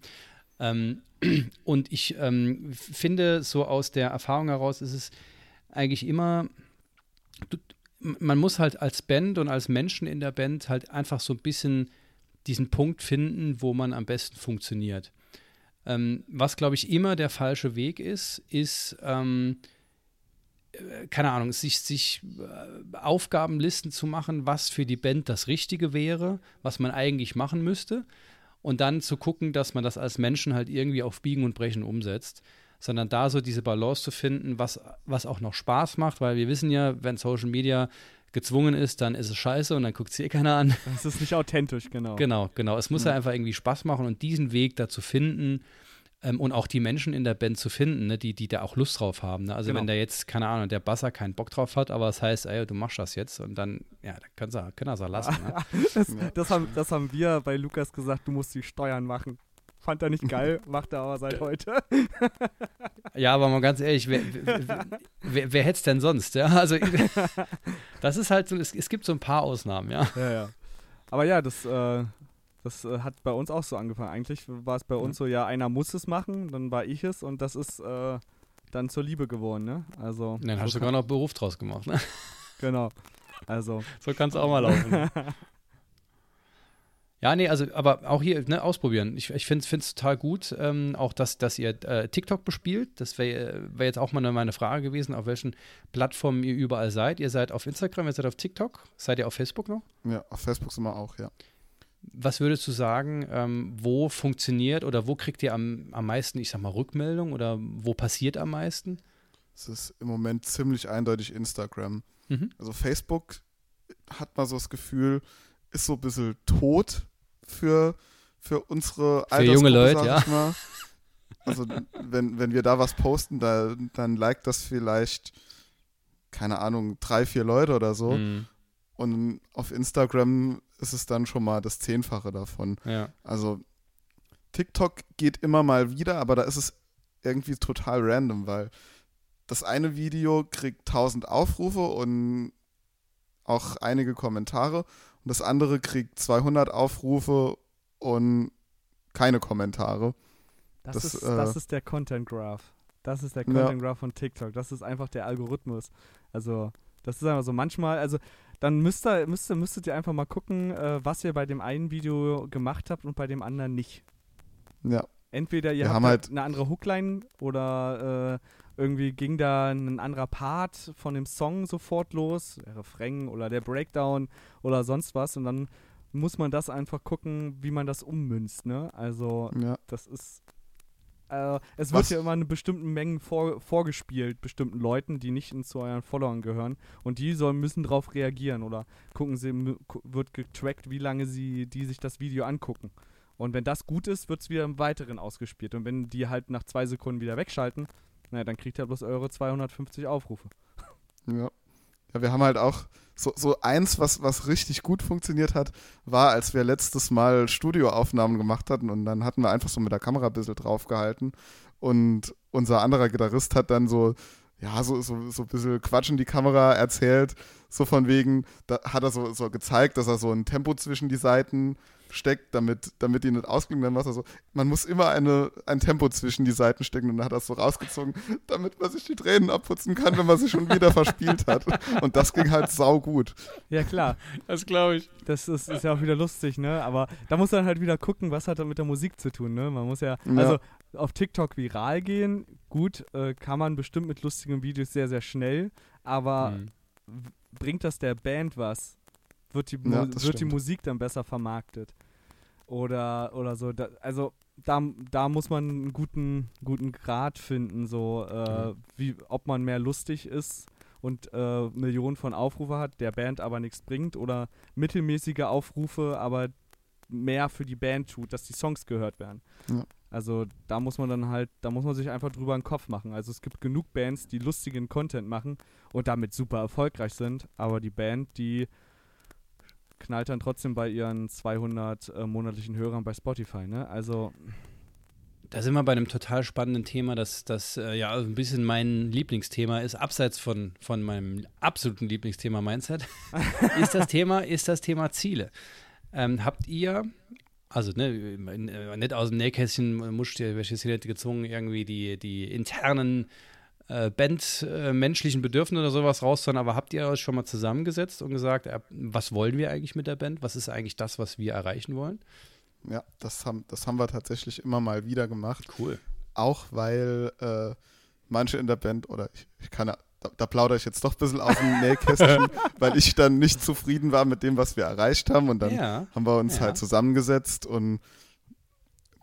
Ähm, und ich ähm, finde, so aus der Erfahrung heraus ist es eigentlich immer, du, man muss halt als Band und als Menschen in der Band halt einfach so ein bisschen diesen Punkt finden, wo man am besten funktioniert. Ähm, was, glaube ich, immer der falsche Weg ist, ist, ähm, äh, keine Ahnung, sich, sich äh, Aufgabenlisten zu machen, was für die Band das Richtige wäre, was man eigentlich machen müsste. Und dann zu gucken, dass man das als Menschen halt irgendwie auf Biegen und Brechen umsetzt. Sondern da so diese Balance zu finden, was, was auch noch Spaß macht, weil wir wissen ja, wenn Social Media gezwungen ist, dann ist es scheiße und dann guckt es eh keiner an. Das ist nicht authentisch, genau. Genau, genau. Es muss ja einfach irgendwie Spaß machen und diesen Weg da zu finden ähm, und auch die Menschen in der Band zu finden, ne, die, die da auch Lust drauf haben. Ne? Also Genau. wenn da jetzt, keine Ahnung, der Basser keinen Bock drauf hat, aber das heißt, ey, du machst das jetzt und dann, ja, dann können sie können sie auch lassen. Ne? Das, das, haben, das haben wir bei Lukas gesagt, du musst die Steuern machen. Fand er nicht geil, macht er aber seit heute. ja, aber mal ganz ehrlich, wer, wer, wer, wer hätte es denn sonst? Ja, also das ist halt so, es, es gibt so ein paar Ausnahmen, ja. Ja, ja. Aber ja, das, äh, das äh, hat bei uns auch so angefangen. Eigentlich war es bei uns so, ja, einer muss es machen, dann war ich es und das ist äh, dann zur Liebe geworden, ne? Also. Und dann so hast du sogar noch Beruf draus gemacht. Ne? Genau. Also. So kann es auch mal laufen. Ja, nee, also, aber auch hier, ne, ausprobieren. Ich, ich finde es total gut, ähm, auch dass, dass ihr äh, TikTok bespielt. Das wäre wär jetzt auch mal eine, meine Frage gewesen, auf welchen Plattformen ihr überall seid. Ihr seid auf Instagram, ihr seid auf TikTok, seid ihr auf Facebook noch? Ja, auf Facebook sind wir auch, ja. Was würdest du sagen, ähm, wo funktioniert oder wo kriegt ihr am, am meisten, ich sag mal, Rückmeldung oder wo passiert am meisten? Es ist im Moment ziemlich eindeutig Instagram. Mhm. Also Facebook hat man so das Gefühl, ist so ein bisschen tot für, für unsere Für junge Leute, sag ja. mal. Also wenn, wenn wir da was posten, da, dann liked das vielleicht, keine Ahnung, drei, vier Leute oder so. Mhm. Und auf Instagram ist es dann schon mal das Zehnfache davon. Ja. Also TikTok geht immer mal wieder, aber da ist es irgendwie total random, weil das eine Video kriegt 1000 Aufrufe und auch einige Kommentare und das andere kriegt 200 Aufrufe und keine Kommentare. Das, Das, ist, äh, das ist der Content Graph. Das ist der Ja. Content Graph von TikTok. Das ist einfach der Algorithmus. Also, das ist einfach so manchmal, also dann müsst ihr, müsst müsstet ihr einfach mal gucken, äh, was ihr bei dem einen Video gemacht habt und bei dem anderen nicht. Ja, Entweder ihr Wir habt halt halt- eine andere Hookline oder äh, irgendwie ging da ein anderer Part von dem Song sofort los, der Refrain oder der Breakdown oder sonst was und dann muss man das einfach gucken, wie man das ummünzt, ne? Also ja. das ist. Äh, es wird Was- ja immer eine bestimmten Mengen vor, vorgespielt, bestimmten Leuten, die nicht zu euren Followern gehören. Und die sollen, müssen darauf reagieren oder gucken sie, wird getrackt, wie lange sie, die sich das Video angucken. Und wenn das gut ist, wird es wieder im Weiteren ausgespielt. Und wenn die halt nach zwei Sekunden wieder wegschalten, naja, dann kriegt er bloß eure 250 Aufrufe. Ja. Ja, wir haben halt auch so, so eins, was, was richtig gut funktioniert hat, war, als wir letztes Mal Studioaufnahmen gemacht hatten und dann hatten wir einfach so mit der Kamera ein bisschen draufgehalten und unser anderer Gitarrist hat dann so, ja, so, so, so ein bisschen Quatsch in die Kamera erzählt, so von wegen, da hat er so, so gezeigt, dass er so ein Tempo zwischen die Seiten steckt, damit, damit die nicht ausklingen. Dann war es so, man muss immer eine, ein Tempo zwischen die Seiten stecken und dann hat er es so rausgezogen, damit man sich die Tränen abputzen kann, wenn man sich schon wieder verspielt hat. Und das ging halt sau gut. Ja, klar. Das glaube ich. Das ist, ist ja auch wieder lustig, ne? Aber da muss man halt wieder gucken, was hat er mit der Musik zu tun, ne? Man muss ja, Ja. also auf TikTok viral gehen, gut, äh, kann man bestimmt mit lustigen Videos sehr, sehr schnell, aber Mhm. bringt das der Band was? Wird die, Ja, wird die. Musik dann besser vermarktet? Oder, oder so. Da, also da, da muss man einen guten, guten Grad finden, so äh, Mhm. wie, ob man mehr lustig ist und äh, Millionen von Aufrufe hat, der Band aber nichts bringt oder mittelmäßige Aufrufe, aber mehr für die Band tut, dass die Songs gehört werden. Ja. Also da muss man dann halt, da muss man sich einfach drüber einen Kopf machen. Also es gibt genug Bands, die lustigen Content machen und damit super erfolgreich sind, aber die Band, die knallt dann trotzdem bei ihren 200 äh, monatlichen Hörern bei Spotify, ne? Also Da sind wir bei einem total spannenden Thema, das, das äh, ja ein bisschen mein Lieblingsthema ist, abseits von, von meinem absoluten Lieblingsthema Mindset, ist das Thema, ist das Thema Ziele. Ähm, habt ihr, also ne, äh, nicht aus dem Nähkästchen musst ihr welches hier nicht gezwungen, irgendwie die, die internen äh, Band äh, menschlichen Bedürfnisse oder sowas rauszuhauen, aber habt ihr euch schon mal zusammengesetzt und gesagt, äh, was wollen wir eigentlich mit der Band? Was ist eigentlich das, was wir erreichen wollen? Ja, das haben, das haben wir tatsächlich immer mal wieder gemacht. Cool. Auch weil äh, manche in der Band, oder ich, ich kann ja, da, da plaudere ich jetzt doch ein bisschen aus dem Nähkästchen, weil ich dann nicht zufrieden war mit dem, was wir erreicht haben. Und dann ja. haben wir uns Ja. halt zusammengesetzt und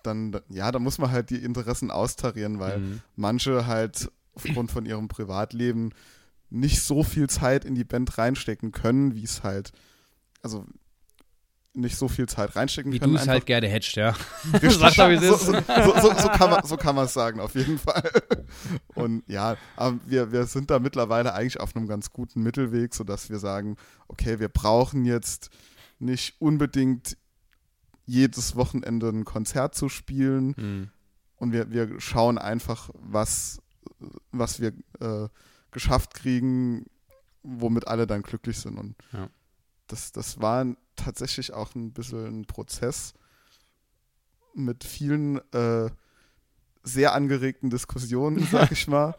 dann, ja, da muss man halt die Interessen austarieren, weil Mhm. manche halt aufgrund von ihrem Privatleben nicht so viel Zeit in die Band reinstecken können, wie es halt, also nicht so viel Zeit reinstecken Wie können. du es halt gerne hättest, ja. Sag doch, wie es so, ist. so, so kann man es sagen, auf jeden Fall. Und ja, aber wir, wir sind da mittlerweile eigentlich auf einem ganz guten Mittelweg, sodass wir sagen, okay, wir brauchen jetzt nicht unbedingt jedes Wochenende ein Konzert zu spielen Mhm. und wir, wir schauen einfach, was, was wir äh, geschafft kriegen, womit alle dann glücklich sind. Und Ja. das, das war tatsächlich auch ein bisschen ein Prozess mit vielen äh, sehr angeregten Diskussionen, sag ich mal.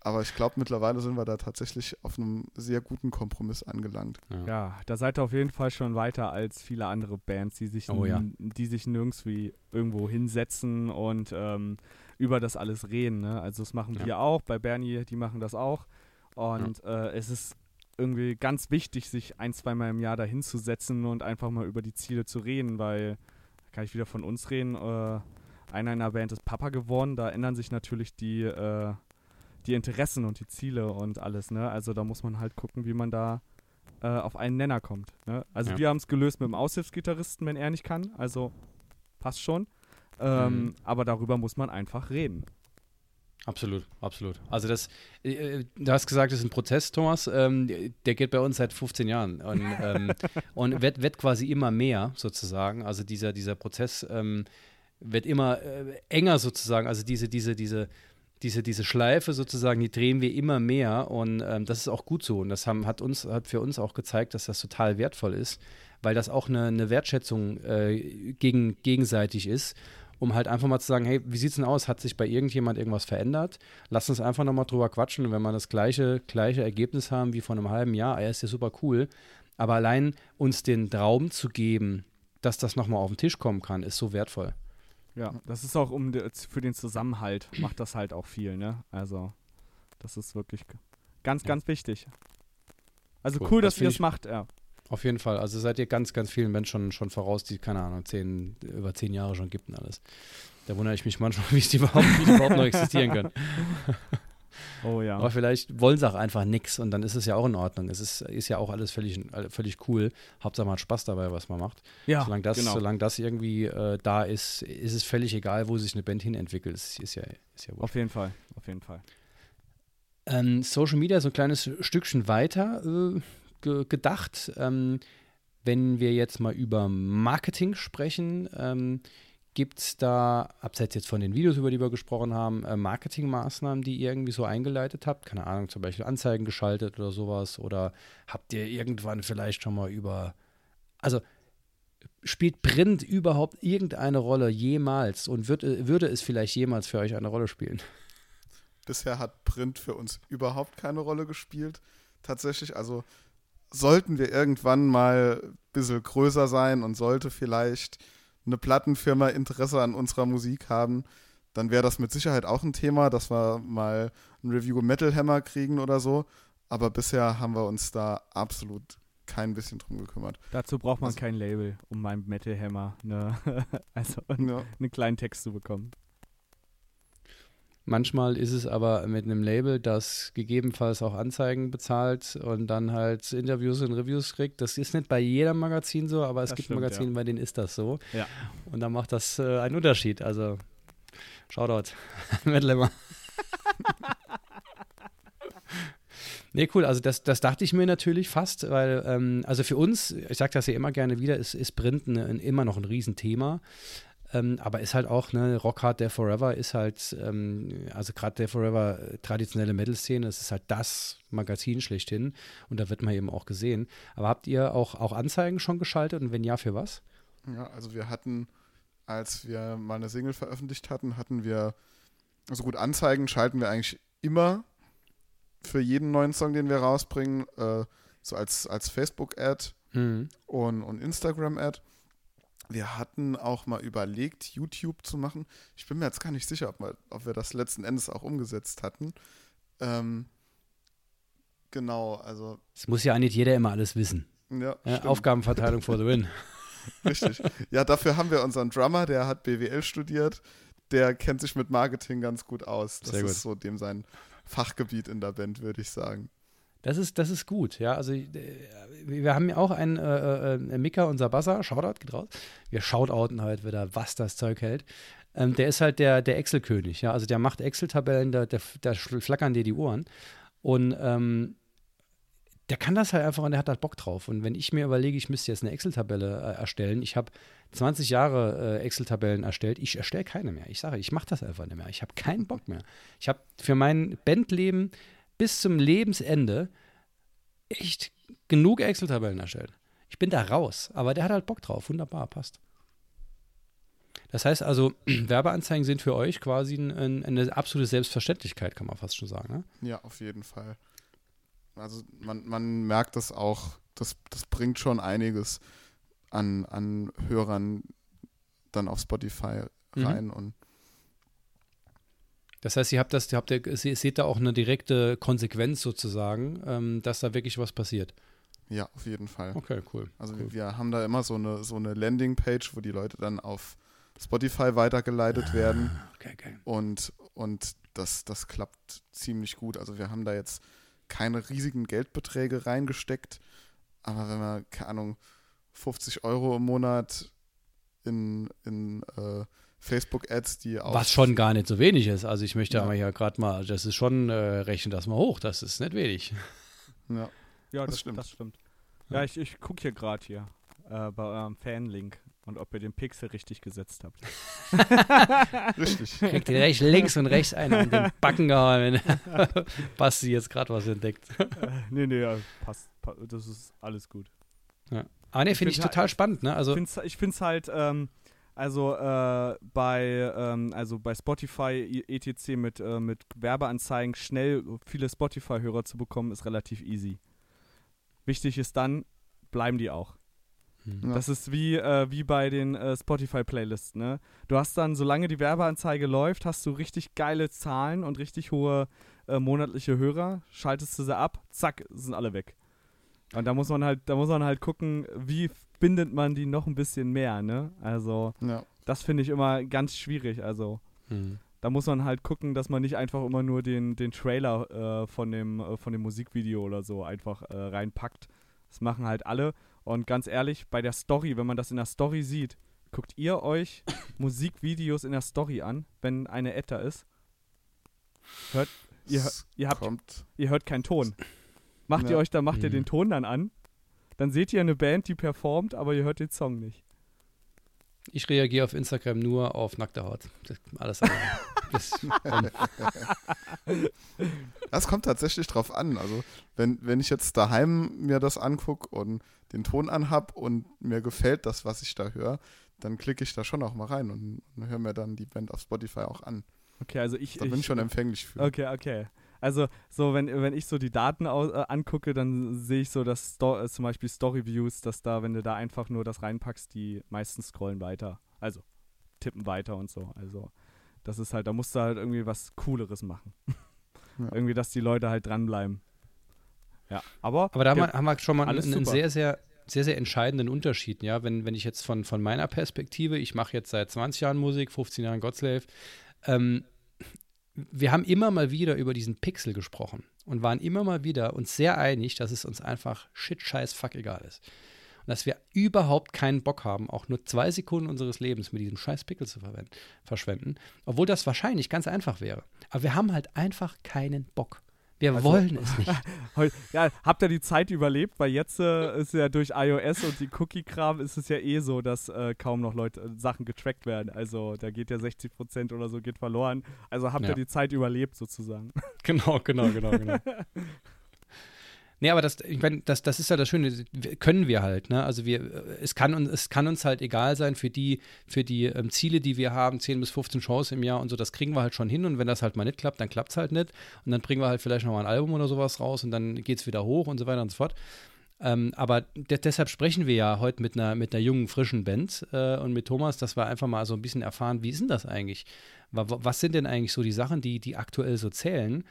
Aber ich glaube, mittlerweile sind wir da tatsächlich auf einem sehr guten Kompromiss angelangt. Ja, da seid ihr auf jeden Fall schon weiter als viele andere Bands, die sich, Oh ja. die sich nirgends wie irgendwo hinsetzen und ähm, über das alles reden. Ne? Also das machen Ja. wir auch, bei Bernie, die machen das auch. Und äh, es ist irgendwie ganz wichtig, sich ein, zweimal im Jahr dahin zu setzen und einfach mal über die Ziele zu reden, weil, kann ich wieder von uns reden, äh, einer in der Band ist Papa geworden, da ändern sich natürlich die, äh, die Interessen und die Ziele und alles. Ne? Also da muss man halt gucken, wie man da äh, auf einen Nenner kommt. Ne? Also Ja. wir haben es gelöst mit dem Aushilfsgitarristen, wenn er nicht kann. Also passt schon. Ähm, Mhm. Aber darüber muss man einfach reden. Absolut, absolut. Also das, äh, du hast gesagt, das ist ein Prozess, Thomas. Ähm, der geht bei uns seit 15 Jahren und, ähm, und wird, wird quasi immer mehr sozusagen. Also dieser, dieser Prozess ähm, wird immer äh, enger sozusagen. Also diese, diese, diese, diese, diese Schleife sozusagen, die drehen wir immer mehr und ähm, das ist auch gut so. Und das haben, hat uns, hat für uns auch gezeigt, dass das total wertvoll ist, weil das auch eine, eine Wertschätzung äh, gegen, gegenseitig ist um halt einfach mal zu sagen, hey, wie sieht's denn aus? Hat sich bei irgendjemand irgendwas verändert? Lass uns einfach nochmal drüber quatschen. Und wenn wir das gleiche, gleiche Ergebnis haben wie vor einem halben Jahr, er ist ja super cool. Aber allein uns den Traum zu geben, dass das nochmal auf den Tisch kommen kann, ist so wertvoll. Ja, das ist auch um für den Zusammenhalt macht das halt auch viel, ne? Also, das ist wirklich g- ganz, Ja. ganz wichtig. Also Cool, cool, das dass ihr es macht, ja. Auf jeden Fall. Also seid ihr ganz, ganz vielen Menschen schon, schon voraus, die, keine Ahnung, zehn, über zehn Jahre schon gibt und alles. Da wundere ich mich manchmal, wie die überhaupt, wie die überhaupt noch existieren können. Oh ja. Aber vielleicht wollen sie auch einfach nichts und dann ist es ja auch in Ordnung. Es ist, ist ja auch alles völlig, völlig cool. Hauptsache man hat Spaß dabei, was man macht. Ja, solange das, genau. solange das irgendwie äh, da ist, ist es völlig egal, wo sich eine Band hin entwickelt. Ist, ist ja, ist ja wurscht. Auf jeden Fall, auf jeden Fall. Ähm, Social Media so ein kleines Stückchen weiter äh, ge gedacht. Ähm, wenn wir jetzt mal über Marketing sprechen, ähm, gibt es da, abseits jetzt von den Videos, über die wir gesprochen haben, äh, Marketingmaßnahmen, die ihr irgendwie so eingeleitet habt? Keine Ahnung, zum Beispiel Anzeigen geschaltet oder sowas? Oder habt ihr irgendwann vielleicht schon mal über, also spielt Print überhaupt irgendeine Rolle jemals und wird, äh, würde es vielleicht jemals für euch eine Rolle spielen? Bisher hat Print für uns überhaupt keine Rolle gespielt. Tatsächlich, also sollten wir irgendwann mal ein bisschen größer sein und sollte vielleicht eine Plattenfirma Interesse an unserer Musik haben, dann wäre das mit Sicherheit auch ein Thema, dass wir mal ein Review Metal Hammer kriegen oder so. Aber bisher haben wir uns da absolut kein bisschen drum gekümmert. Dazu braucht man Also- kein Label, um beim Metal Hammer ne, also Ja. einen kleinen Text zu bekommen. Manchmal ist es aber mit einem Label, das gegebenenfalls auch Anzeigen bezahlt und dann halt Interviews und Reviews kriegt. Das ist nicht bei jedem Magazin so, aber es Das gibt stimmt, Magazine, ja. bei denen ist das so. Ja. Und da macht das äh, einen Unterschied. Also, Shoutout. Metal Hammer. Nee, cool. Also das, das dachte ich mir natürlich fast, weil, ähm, also für uns, ich sage das ja immer gerne wieder, ist, ist Print ein, ein, immer noch ein Riesenthema. Ähm, aber ist halt auch, ne, Rock Hard There Forever ist halt, ähm, also gerade There Forever, äh, traditionelle Metal-Szene, es ist halt das Magazin schlechthin und da wird man eben auch gesehen. Aber habt ihr auch, auch Anzeigen schon geschaltet und wenn ja, für was? Ja, also wir hatten, als wir mal eine Single veröffentlicht hatten, hatten wir, also gut, Anzeigen schalten wir eigentlich immer für jeden neuen Song, den wir rausbringen, äh, so als, als Facebook-Ad Mhm. und, und Instagram-Ad. Wir hatten auch mal überlegt, YouTube zu machen. Ich bin mir jetzt gar nicht sicher, ob wir, ob wir das letzten Endes auch umgesetzt hatten. Ähm, genau, also Es muss ja nicht jeder immer alles wissen. ja, Ja. Aufgabenverteilung for the win. Richtig. Ja, dafür haben wir unseren Drummer, der hat BWL studiert. Der kennt sich mit Marketing ganz gut aus. Das Sehr gut. ist so dem sein Fachgebiet in der Band, würde ich sagen. Das ist, das ist gut, ja. Also äh, wir haben ja auch einen äh, äh, Mika, unser Buzzer, Shoutout geht raus. Wir shoutouten halt wieder, was das Zeug hält. Ähm, der ist halt der, der Excel-König, ja. Also der macht Excel-Tabellen, da, der, da flackern dir die Ohren. Und ähm, der kann das halt einfach und der hat halt Bock drauf. Und wenn ich mir überlege, ich müsste jetzt eine Excel-Tabelle äh, erstellen, ich habe 20 Jahre äh, Excel-Tabellen erstellt, ich erstelle keine mehr. Ich sage, ich mache das einfach nicht mehr. Ich habe keinen Bock mehr. Ich habe für mein Bandleben bis zum Lebensende echt genug Excel-Tabellen erstellt. Ich bin da raus, aber der hat halt Bock drauf. Wunderbar, passt. Das heißt also, Werbeanzeigen sind für euch quasi ein, ein, eine absolute Selbstverständlichkeit, kann man fast schon sagen. Ne? Ja, auf jeden Fall. Also man, man merkt das auch, das, das bringt schon einiges an, an Hörern dann auf Spotify Mhm. rein und Das heißt, ihr habt das, ihr habt, ihr seht da auch eine direkte Konsequenz sozusagen, ähm, dass da wirklich was passiert. ja, auf jeden Fall. Okay, cool. Also cool. wir haben da immer so eine, so eine Landingpage, wo die Leute dann auf Spotify weitergeleitet werden. Okay, okay. Und, und das, das klappt ziemlich gut. Also wir haben da jetzt keine riesigen Geldbeträge reingesteckt, aber wenn wir, keine Ahnung, 50 Euro im Monat in, in äh, Facebook-Ads, die auch. Was schon gar nicht so wenig ist. Also ich möchte Ja. aber ja gerade mal, das ist schon, äh, rechnen das mal hoch, das ist nicht wenig. Ja, Ja, Das das, stimmt. Das stimmt. Ja, ich, ich gucke hier gerade hier äh, bei eurem Fanlink und ob ihr den Pixel richtig gesetzt habt. richtig. Kriegt ihr rechts, links und rechts einen an den Backen gehauen, wenn Basti jetzt gerade was entdeckt. äh, nee, nee, ja, passt. pa das ist alles gut. Ah, ne, finde ich find total halt- spannend, ne? Also, Ich find's, ich find's halt, ähm, also äh, bei, ähm, also bei Spotify etc. mit, äh, mit Werbeanzeigen schnell viele Spotify-Hörer zu bekommen, ist relativ easy. Wichtig ist dann, bleiben die auch. hm. Ja. Das ist wie, äh, wie bei den äh, Spotify-Playlists, ne? Du hast dann, solange die Werbeanzeige läuft, hast du richtig geile Zahlen und richtig hohe äh, monatliche Hörer, schaltest du sie ab, zack, sind alle weg. Und da muss man halt, da muss man halt gucken, wie bindet man die noch ein bisschen mehr, ne? Also, Ja. das finde ich immer ganz schwierig. Also, hm. da muss man halt gucken, dass man nicht einfach immer nur den, den Trailer äh, von, dem, äh, von dem Musikvideo oder so einfach äh, reinpackt. Das machen halt alle. Und ganz ehrlich, bei der Story, wenn man das in der Story sieht, guckt ihr euch Musikvideos in der Story an, wenn eine Etta ist? Hört, ihr, ihr, habt, Kommt. ihr hört keinen Ton. Macht ihr Ja. euch da, macht ihr Mhm. den Ton dann an? Dann seht ihr eine Band, die performt, aber ihr hört den Song nicht. Ich reagiere auf Instagram nur auf nackte Haut. Das, alles andere. das, Das kommt tatsächlich drauf an. Also, wenn, wenn ich jetzt daheim mir das angucke und den Ton anhab und mir gefällt das, was ich da höre, dann klicke ich da schon auch mal rein und, und höre mir dann die Band auf Spotify auch an. Okay, also ich. Da bin ich schon empfänglich für. Okay, okay. Also, so, wenn, wenn ich so die Daten au äh, angucke, dann sehe ich so, dass Sto äh, zum Beispiel Story-Views, dass da, wenn du da einfach nur das reinpackst, die meistens scrollen weiter. Also, tippen weiter und so. Also, das ist halt, da musst du halt irgendwie was Cooleres machen. Ja. Irgendwie, dass die Leute halt dranbleiben. Ja, aber. aber da haben Ja, wir, haben wir schon mal alles einen, einen sehr, sehr, sehr, sehr entscheidenden Unterschied. Ja, wenn, wenn ich jetzt von, von meiner Perspektive, ich mache jetzt seit 20 Jahren Musik, 15 Jahren Godslave, ähm, wir haben immer mal wieder über diesen Pixel gesprochen und waren immer mal wieder uns sehr einig, dass es uns einfach shit, scheiß, fuck egal ist. Und dass wir überhaupt keinen Bock haben, auch nur zwei Sekunden unseres Lebens mit diesem scheiß Pickel zu verwenden, verschwenden, obwohl das wahrscheinlich ganz einfach wäre. Aber wir haben halt einfach keinen Bock. Wir Also- wollen es nicht. Ja, habt ihr die Zeit überlebt? Weil jetzt äh, ist ja durch iOS und die Cookie-Kram ist es ja eh so, dass äh, kaum noch Leute äh, Sachen getrackt werden. Also da geht ja 60% oder so geht verloren. Also habt Ja. ihr die Zeit überlebt sozusagen. Genau, genau, genau, genau. Nee, aber das, ich meine, das, das ist ja das Schöne, können wir halt, ne? Also wir, es kann, uns, es kann uns halt egal sein für die, für die ähm, Ziele, die wir haben, 10 bis 15 Shows im Jahr und so, das kriegen wir halt schon hin und wenn das halt mal nicht klappt, dann klappt es halt nicht und dann bringen wir halt vielleicht noch mal ein Album oder sowas raus und dann geht es wieder hoch und so weiter und so fort. Ähm, aber de deshalb sprechen wir ja heute mit einer, mit einer jungen, frischen Band äh, und mit Thomas, dass wir einfach mal so ein bisschen erfahren, wie ist denn das eigentlich? Wa- wa- Was sind denn eigentlich so die Sachen, die, die aktuell so zählen?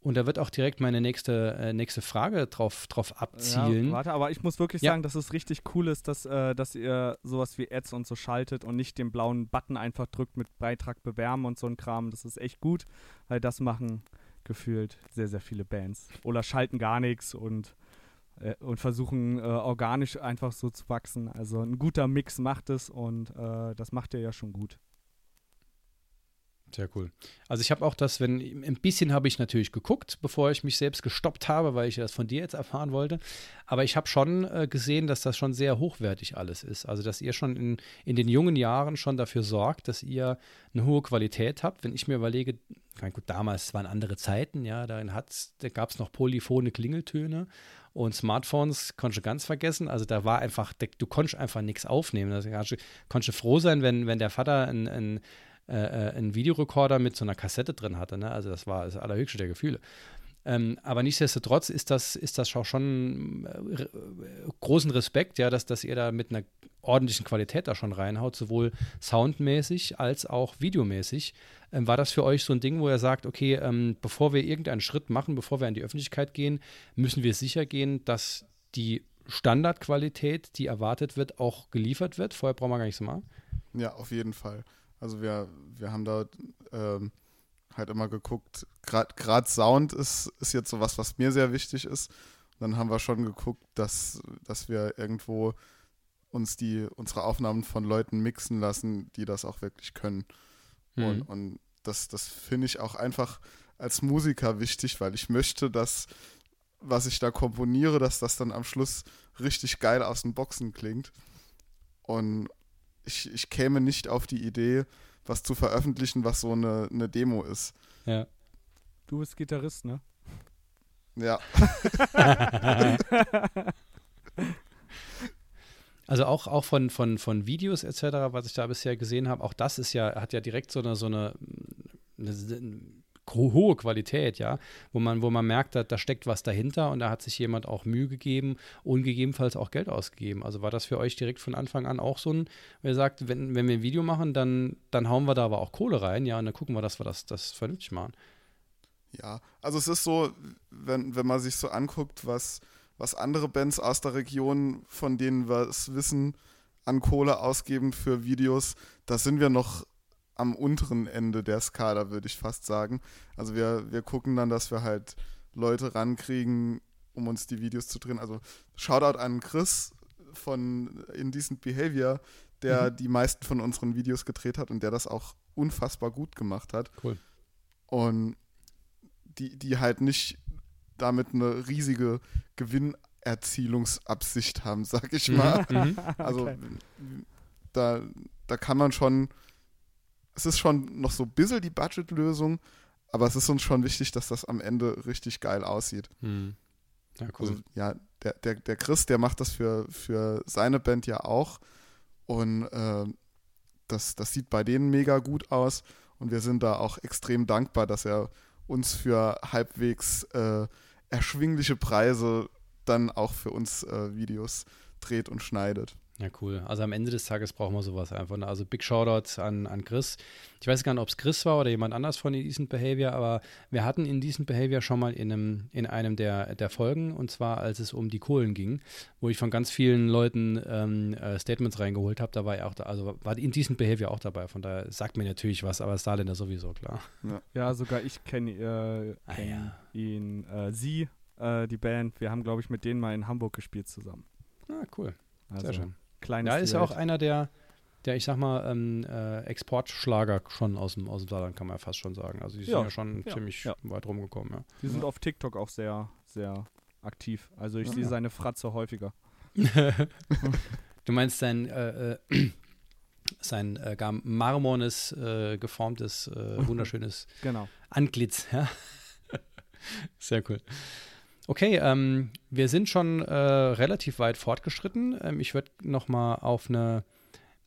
Und da wird auch direkt meine nächste, äh, nächste Frage drauf, drauf abzielen. Ja, warte, aber ich muss wirklich Ja. sagen, dass es richtig cool ist, dass, äh, dass ihr sowas wie Ads und so schaltet und nicht den blauen Button einfach drückt mit Beitrag bewerben und so ein Kram. Das ist echt gut, weil das machen gefühlt sehr, sehr viele Bands. Oder schalten gar nichts und, äh, und versuchen äh, organisch einfach so zu wachsen. Also ein guter Mix macht es und äh, das macht ihr ja schon gut. Sehr cool. Also ich habe auch das, wenn, ein bisschen habe ich natürlich geguckt, bevor ich mich selbst gestoppt habe, weil ich das von dir jetzt erfahren wollte. Aber ich habe schon äh, gesehen, dass das schon sehr hochwertig alles ist. Also dass ihr schon in, in den jungen Jahren schon dafür sorgt, dass ihr eine hohe Qualität habt. Wenn ich mir überlege, gut, damals waren andere Zeiten, ja, darin da gab es noch polyphone Klingeltöne und Smartphones konntest du ganz vergessen. Also da war einfach, du konntest einfach nichts aufnehmen. Also konntest du froh sein, wenn, wenn der Vater ein, ein äh, einen Videorekorder mit so einer Kassette drin hatte. Ne? Also das war das allerhöchste der Gefühle. Ähm, aber nichtsdestotrotz ist das, ist das auch schon äh, äh, großen Respekt, ja, dass, dass ihr da mit einer ordentlichen Qualität da schon reinhaut, sowohl soundmäßig als auch videomäßig. Ähm, war das für euch so ein Ding, wo ihr sagt, okay, ähm, bevor wir irgendeinen Schritt machen, bevor wir in die Öffentlichkeit gehen, müssen wir sicher gehen, dass die Standardqualität, die erwartet wird, auch geliefert wird? Vorher brauchen wir gar nicht so machen. Ja, auf jeden Fall. Also wir, wir haben da ähm, halt immer geguckt, gerade Sound ist, ist jetzt sowas, was mir sehr wichtig ist. Dann haben wir schon geguckt, dass, dass wir irgendwo uns die, unsere Aufnahmen von Leuten mixen lassen, die das auch wirklich können. Und, und das, das finde ich auch einfach als Musiker wichtig, weil ich möchte, dass, was ich da komponiere, dass das dann am Schluss richtig geil aus den Boxen klingt. Und ich, ich käme nicht auf die Idee, was zu veröffentlichen, was so eine, eine Demo ist. Ja. Du bist Gitarrist, ne? Ja, Also auch, auch von, von, von Videos etc., was ich da bisher gesehen habe, auch das ist ja, hat ja direkt so eine, so eine, eine, eine hohe Qualität, ja, wo man, wo man merkt, da, da steckt was dahinter und da hat sich jemand auch Mühe gegeben und gegebenenfalls auch Geld ausgegeben. Also war das für euch direkt von Anfang an auch so ein, wer sagt, wenn, wenn wir ein Video machen, dann, dann hauen wir da aber auch Kohle rein, ja, und dann gucken wir, dass wir das, das vernünftig machen. ja. Also es ist so, wenn, wenn man sich so anguckt, was, was andere Bands aus der Region, von denen wir es wissen, an Kohle ausgeben für Videos, da sind wir noch am unteren Ende der Skala, würde ich fast sagen. Also wir, wir gucken dann, dass wir halt Leute rankriegen, um uns die Videos zu drehen. Also Shoutout an Chris von Indecent Behavior, der mhm. die meisten von unseren Videos gedreht hat und der das auch unfassbar gut gemacht hat. Cool. Und die, die halt nicht damit eine riesige Gewinnerzielungsabsicht haben, sag ich mal. Mhm. mhm. Also okay. da, da kann man schon, es ist schon noch so ein bisschen die Budgetlösung, aber es ist uns schon wichtig, dass das am Ende richtig geil aussieht. Mhm. Ja, cool. Also, ja, der, der, der Chris, der macht das für, für seine Band ja auch. Und äh, das, das sieht bei denen mega gut aus. Und wir sind da auch extrem dankbar, dass er uns für halbwegs äh, erschwingliche Preise dann auch für uns äh, Videos dreht und schneidet. Ja, cool. Also am Ende des Tages brauchen wir sowas einfach. Ne? Also Big Shoutout an, an Chris. Ich weiß gar nicht, ob es Chris war oder jemand anders von Indecent Behavior, aber wir hatten Indecent Behavior schon mal in einem, in einem der, der Folgen und zwar als es um die Kohlen ging, wo ich von ganz vielen Leuten ähm, äh, Statements reingeholt habe. Da war er auch da, also war Indecent Behavior auch dabei. Von daher sagt mir natürlich was, aber Starländer sowieso, klar. Ja, ja sogar ich kenne äh, kenn ah, ja. ihn, äh, sie, äh, die Band. Wir haben, glaube ich, mit denen mal in Hamburg gespielt zusammen. Ah, cool. Also, Sehr schön kleines. Ja, ist ja auch einer der, der, ich sag mal, ähm, äh, Exportschlager schon aus dem, aus dem Saarland, kann man ja fast schon sagen. Also die sind ja, ja schon ja, ziemlich ja. weit rumgekommen, ja. Die sind auf TikTok auch sehr, sehr aktiv. Also ich sehe seine Fratze häufiger. du meinst sein, äh, äh, sein äh, gar marmornes, äh, geformtes, äh, wunderschönes genau. Antlitz, ja. Sehr cool. Okay, ähm, wir sind schon äh, relativ weit fortgeschritten. Ähm, ich würde noch mal auf eine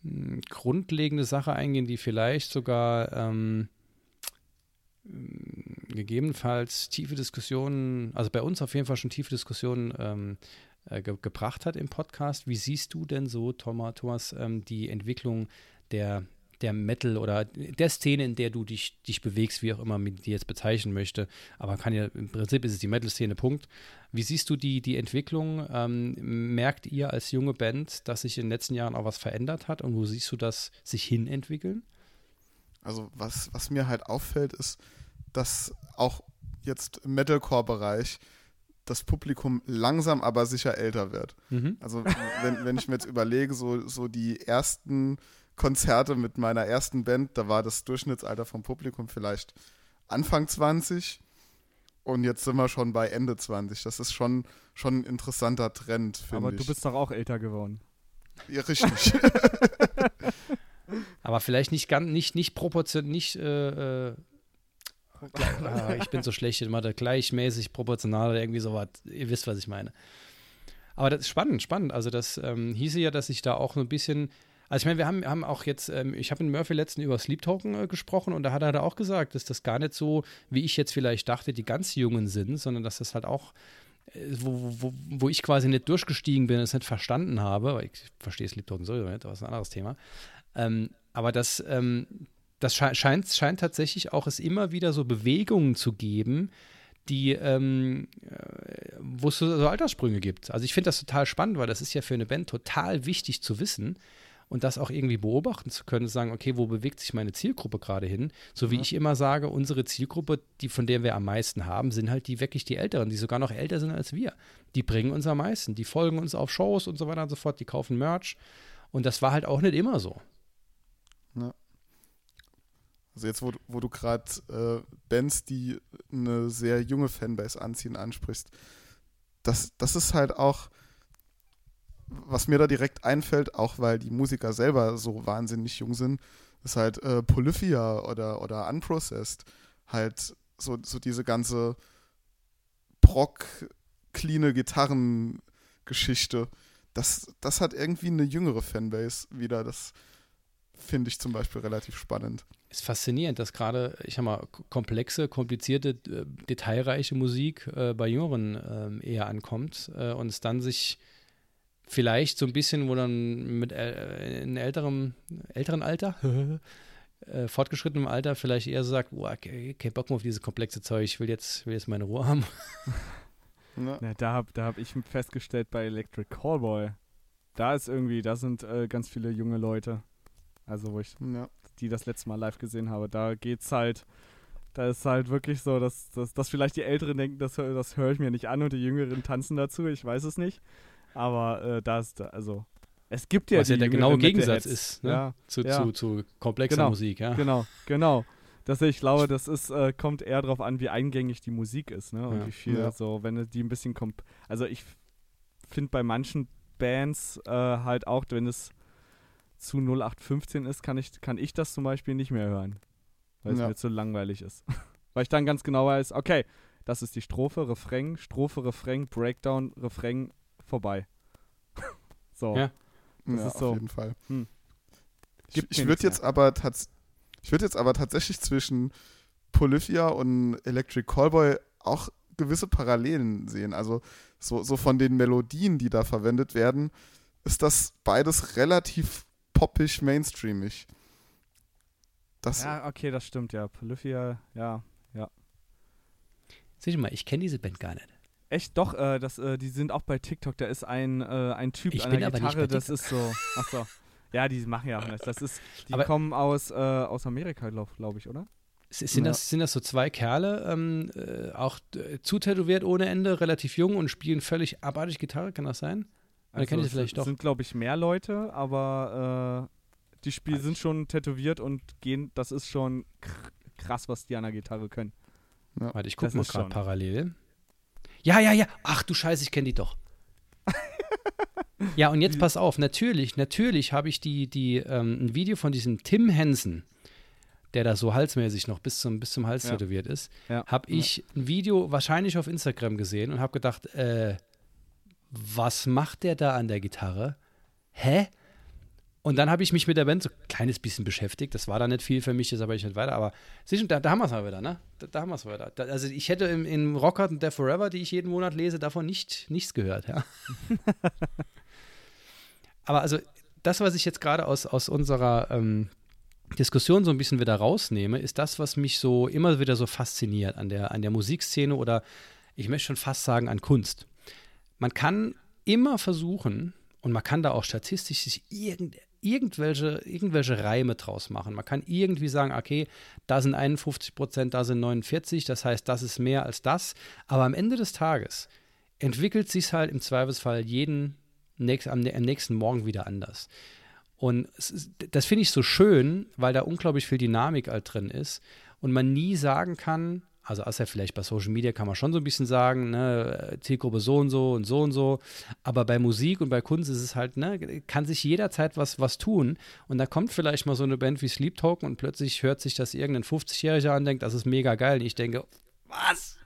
mh, hm, grundlegende Sache eingehen, die vielleicht sogar ähm, hm, gegebenenfalls tiefe Diskussionen, also bei uns auf jeden Fall schon tiefe Diskussionen ähm, äh, ge gebracht hat im Podcast. Wie siehst du denn so, Thomas, Thomas ähm, die Entwicklung der der Metal oder der Szene, in der du dich, dich bewegst, wie auch immer man die jetzt bezeichnen möchte. Aber kann ja, im Prinzip ist es die Metal-Szene, Punkt. Wie siehst du die, die Entwicklung? Ähm, merkt ihr als junge Band, dass sich in den letzten Jahren auch was verändert hat und wo siehst du das sich hin entwickeln? Also, was, was mir halt auffällt, ist, dass auch jetzt im Metalcore-Bereich das Publikum langsam aber sicher älter wird. Mhm. Also wenn, wenn ich mir jetzt überlege, so, so die ersten Konzerte mit meiner ersten Band, da war das Durchschnittsalter vom Publikum vielleicht Anfang 20 und jetzt sind wir schon bei Ende 20. Das ist schon, schon ein interessanter Trend, finde ich. Aber du bist doch auch älter geworden. Ja, richtig. Aber vielleicht nicht ganz, nicht, nicht proportional, nicht, äh, äh, ah, ich bin so schlecht in Mathe, gleichmäßig, proportional oder irgendwie sowas. Ihr wisst, was ich meine. Aber das ist spannend, spannend. Also das ähm, hieße ja, dass ich da auch so ein bisschen also ich meine, wir haben, haben auch jetzt, ähm, ich habe mit Murphy letztens über Sleep Token äh, gesprochen und da hat er auch gesagt, dass das gar nicht so, wie ich jetzt vielleicht dachte, die ganz Jungen sind, sondern dass das halt auch äh, wo, wo, wo ich quasi nicht durchgestiegen bin, es nicht verstanden habe, weil ich verstehe Sleep Token sowieso nicht, aber das ist ein anderes Thema. Ähm, aber das, ähm, das scheint, scheint tatsächlich auch es immer wieder so Bewegungen zu geben, die, ähm, äh, wo es so Alterssprünge gibt. Also ich finde das total spannend, weil das ist ja für eine Band total wichtig zu wissen, und das auch irgendwie beobachten zu können, zu sagen, okay, wo bewegt sich meine Zielgruppe gerade hin? So wie ja. ich immer sage, unsere Zielgruppe, die von der wir am meisten haben, sind halt die wirklich die Älteren, die sogar noch älter sind als wir. Die bringen uns am meisten, die folgen uns auf Shows und so weiter und so fort, die kaufen Merch. Und das war halt auch nicht immer so. Ja. Also jetzt, wo, wo du gerade äh, Bands, die eine sehr junge Fanbase anziehen, ansprichst, das, das ist halt auch was mir da direkt einfällt, auch weil die Musiker selber so wahnsinnig jung sind, ist halt äh, Polyphia oder, oder Unprocessed. Halt so, so diese ganze Brock, cleane Gitarrengeschichte. Das, das hat irgendwie eine jüngere Fanbase wieder. Das finde ich zum Beispiel relativ spannend. Ist faszinierend, dass gerade, ich sag mal, komplexe, komplizierte, äh, detailreiche Musik äh, bei Jüngeren äh, eher ankommt äh, und es dann sich vielleicht so ein bisschen, wo dann mit äh, in älterem, älteren Alter, äh, fortgeschrittenem Alter vielleicht eher so sagt, boah, okay, kein Bock mehr auf dieses komplexe Zeug, ich will jetzt, will jetzt meine Ruhe haben. Ja da habe da hab ich festgestellt bei Electric Callboy, da ist irgendwie, da sind äh, ganz viele junge Leute. Also wo ich Ja. die das letzte Mal live gesehen habe. Da geht's halt, da ist halt wirklich so, dass, dass, dass vielleicht die Älteren denken, das, das höre ich mir nicht an und die Jüngeren tanzen dazu, ich weiß es nicht. Aber äh, da ist, da- also, es gibt ja Was ja der genaue Gegensatz Metalheads. ist, ne? Ja, Zu, Ja. zu, zu komplexer Genau. Musik, ja. genau, genau. Das, ich glaube, das ist, äh, kommt eher darauf an, wie eingängig die Musik ist, ne? Und Ja. wie viel Ja. so, wenn die ein bisschen komp Also ich finde bei manchen Bands äh, halt auch, wenn es zu 0815 ist, kann ich, kann ich das zum Beispiel nicht mehr hören. Weil es mir zu langweilig ist. weil ich dann ganz genau weiß, okay, das ist die Strophe, Refrain, Strophe, Refrain, Breakdown, Refrain, vorbei. so. Ja. Das ja, ist auf so. jeden Fall. Hm. Ich, ich würde jetzt aber ich würde jetzt aber tatsächlich zwischen Polyphia und Electric Callboy auch gewisse Parallelen sehen. Also so, so von den Melodien, die da verwendet werden, ist das beides relativ poppig, mainstreamig. Das, Ja, okay, das stimmt, ja. Polyphia, ja. Sieh mal, ich kenne diese Band gar nicht. Echt, doch, äh, das, äh, die sind auch bei TikTok. Da ist ein, äh, ein Typ Ich an bin der aber nicht Gitarre, bei das ist so. Achso. Ja, die machen ja auch nichts. Das ist, die Aber- kommen aus, äh, aus Amerika, glaube glaub ich, oder? Sind, Ja. das, sind das so zwei Kerle, ähm, äh, auch äh, zutätowiert ohne Ende, relativ jung und spielen völlig abartig Gitarre, kann das sein? Oder kennt ihr es das vielleicht sind- doch? sind, glaube ich, mehr Leute, aber äh, die Spiel Also sind schon tätowiert und gehen, das ist schon kr- krass, was die an der Gitarre können. Warte, ich gucke mal gerade parallel. Ja, ja, ja. Ach du Scheiße, ich kenne die doch. ja, und jetzt pass auf, natürlich, natürlich habe ich die, die, ähm, ein Video von diesem Tim Henson, der da so halsmäßig noch bis zum, bis zum Hals Ja. tätowiert ist, Ja. habe ich ein Video wahrscheinlich auf Instagram gesehen und habe gedacht, äh, was macht der da an der Gitarre? Hä? Und dann habe ich mich mit der Band so ein kleines bisschen beschäftigt. Das war da nicht viel für mich, das aber ich nicht weiter. Aber du, da, da haben wir es mal wieder, ne? Da, da haben wir es wieder. Da, also ich hätte im, in Rockart und Death Forever, die ich jeden Monat lese, davon nicht, nichts gehört, ja. aber also das, was ich jetzt gerade aus, aus unserer ähm, Diskussion so ein bisschen wieder rausnehme, ist das, was mich so immer wieder so fasziniert an der, an der Musikszene oder ich möchte schon fast sagen an Kunst. Man kann immer versuchen, und man kann da auch statistisch sich irgend, irgendwelche, irgendwelche Reime draus machen. Man kann irgendwie sagen, okay, da sind 51 Prozent, da sind 49, das heißt, das ist mehr als das. Aber am Ende des Tages entwickelt sich halt im Zweifelsfall jeden nächst, am, am nächsten Morgen wieder anders. Und es ist, das finde ich so schön, weil da unglaublich viel Dynamik halt drin ist und man nie sagen kann, also außer vielleicht bei Social Media kann man schon so ein bisschen sagen, ne, Zielgruppe so und so und so und so, aber bei Musik und bei Kunst ist es halt, ne, kann sich jederzeit was, was tun. Und da kommt vielleicht mal so eine Band wie Sleep Token und plötzlich hört sich das irgendein 50-Jähriger an, denkt, das ist mega geil. Und ich denke, was?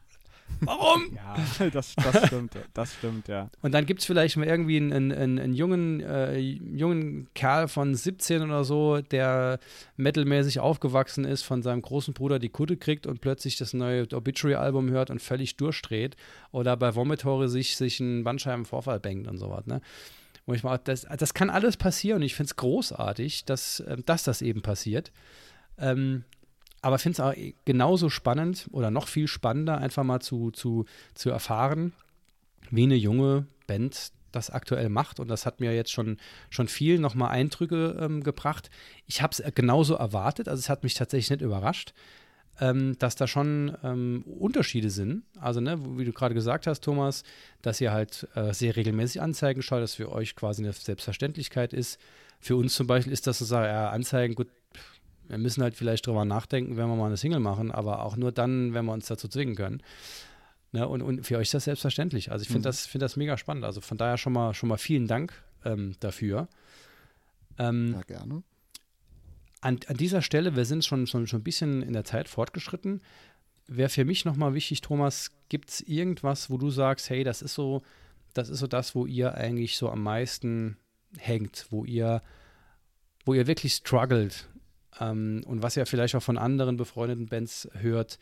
Warum? Ja, das, das stimmt, das stimmt, ja. Und dann gibt es vielleicht mal irgendwie einen, einen, einen, jungen, äh, jungen Kerl von 17 oder so, der metalmäßig aufgewachsen ist, von seinem großen Bruder die Kutte kriegt und plötzlich das neue Obituary-Album hört und völlig durchdreht. Oder bei Vomitory sich, sich einen Bandscheibenvorfall bangt und sowas. Ne? Wo ich mal, das, das kann alles passieren und ich finde es großartig, dass, äh, dass das eben passiert. Ähm, aber finde es auch genauso spannend oder noch viel spannender, einfach mal zu, zu, zu erfahren, wie eine junge Band das aktuell macht. Und das hat mir jetzt schon, schon viel nochmal Eindrücke ähm, gebracht. Ich habe es genauso erwartet, also es hat mich tatsächlich nicht überrascht, ähm, dass da schon ähm, Unterschiede sind. Also, ne, wie du gerade gesagt hast, Thomas, dass ihr halt äh, sehr regelmäßig Anzeigen schaut, dass für euch quasi eine Selbstverständlichkeit ist. Für uns zum Beispiel ist das so, ja, Anzeigen, gut, wir müssen halt vielleicht drüber nachdenken, wenn wir mal eine Single machen, aber auch nur dann, wenn wir uns dazu zwingen können. Ne, und, und für euch ist das selbstverständlich. Also ich finde Mhm. das, find das mega spannend. Also von daher schon mal, schon mal vielen Dank ähm, dafür. Ähm, ja, gerne. an, an dieser Stelle, wir sind schon, schon, schon ein bisschen in der Zeit fortgeschritten, wäre für mich nochmal wichtig, Thomas, gibt es irgendwas, wo du sagst, hey, das ist so, das ist so das, wo ihr eigentlich so am meisten hängt, wo ihr, wo ihr wirklich struggelt ähm, und was ihr vielleicht auch von anderen befreundeten Bands hört,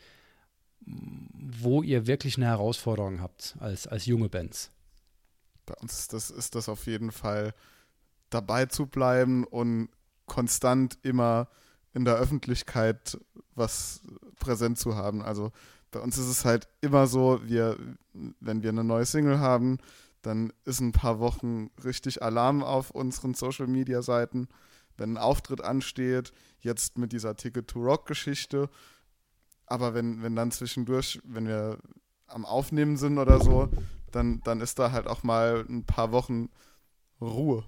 wo ihr wirklich eine Herausforderung habt als, als junge Bands. Bei uns ist das, ist das auf jeden Fall dabei zu bleiben und konstant immer in der Öffentlichkeit was präsent zu haben. Also bei uns ist es halt immer so, wir, wenn wir eine neue Single haben, dann ist ein paar Wochen richtig Alarm auf unseren Social Media Seiten. Wenn ein Auftritt ansteht, jetzt mit dieser Ticket to Rock-Geschichte. Aber wenn, wenn dann zwischendurch, wenn wir am Aufnehmen sind oder so, dann, dann ist da halt auch mal ein paar Wochen Ruhe.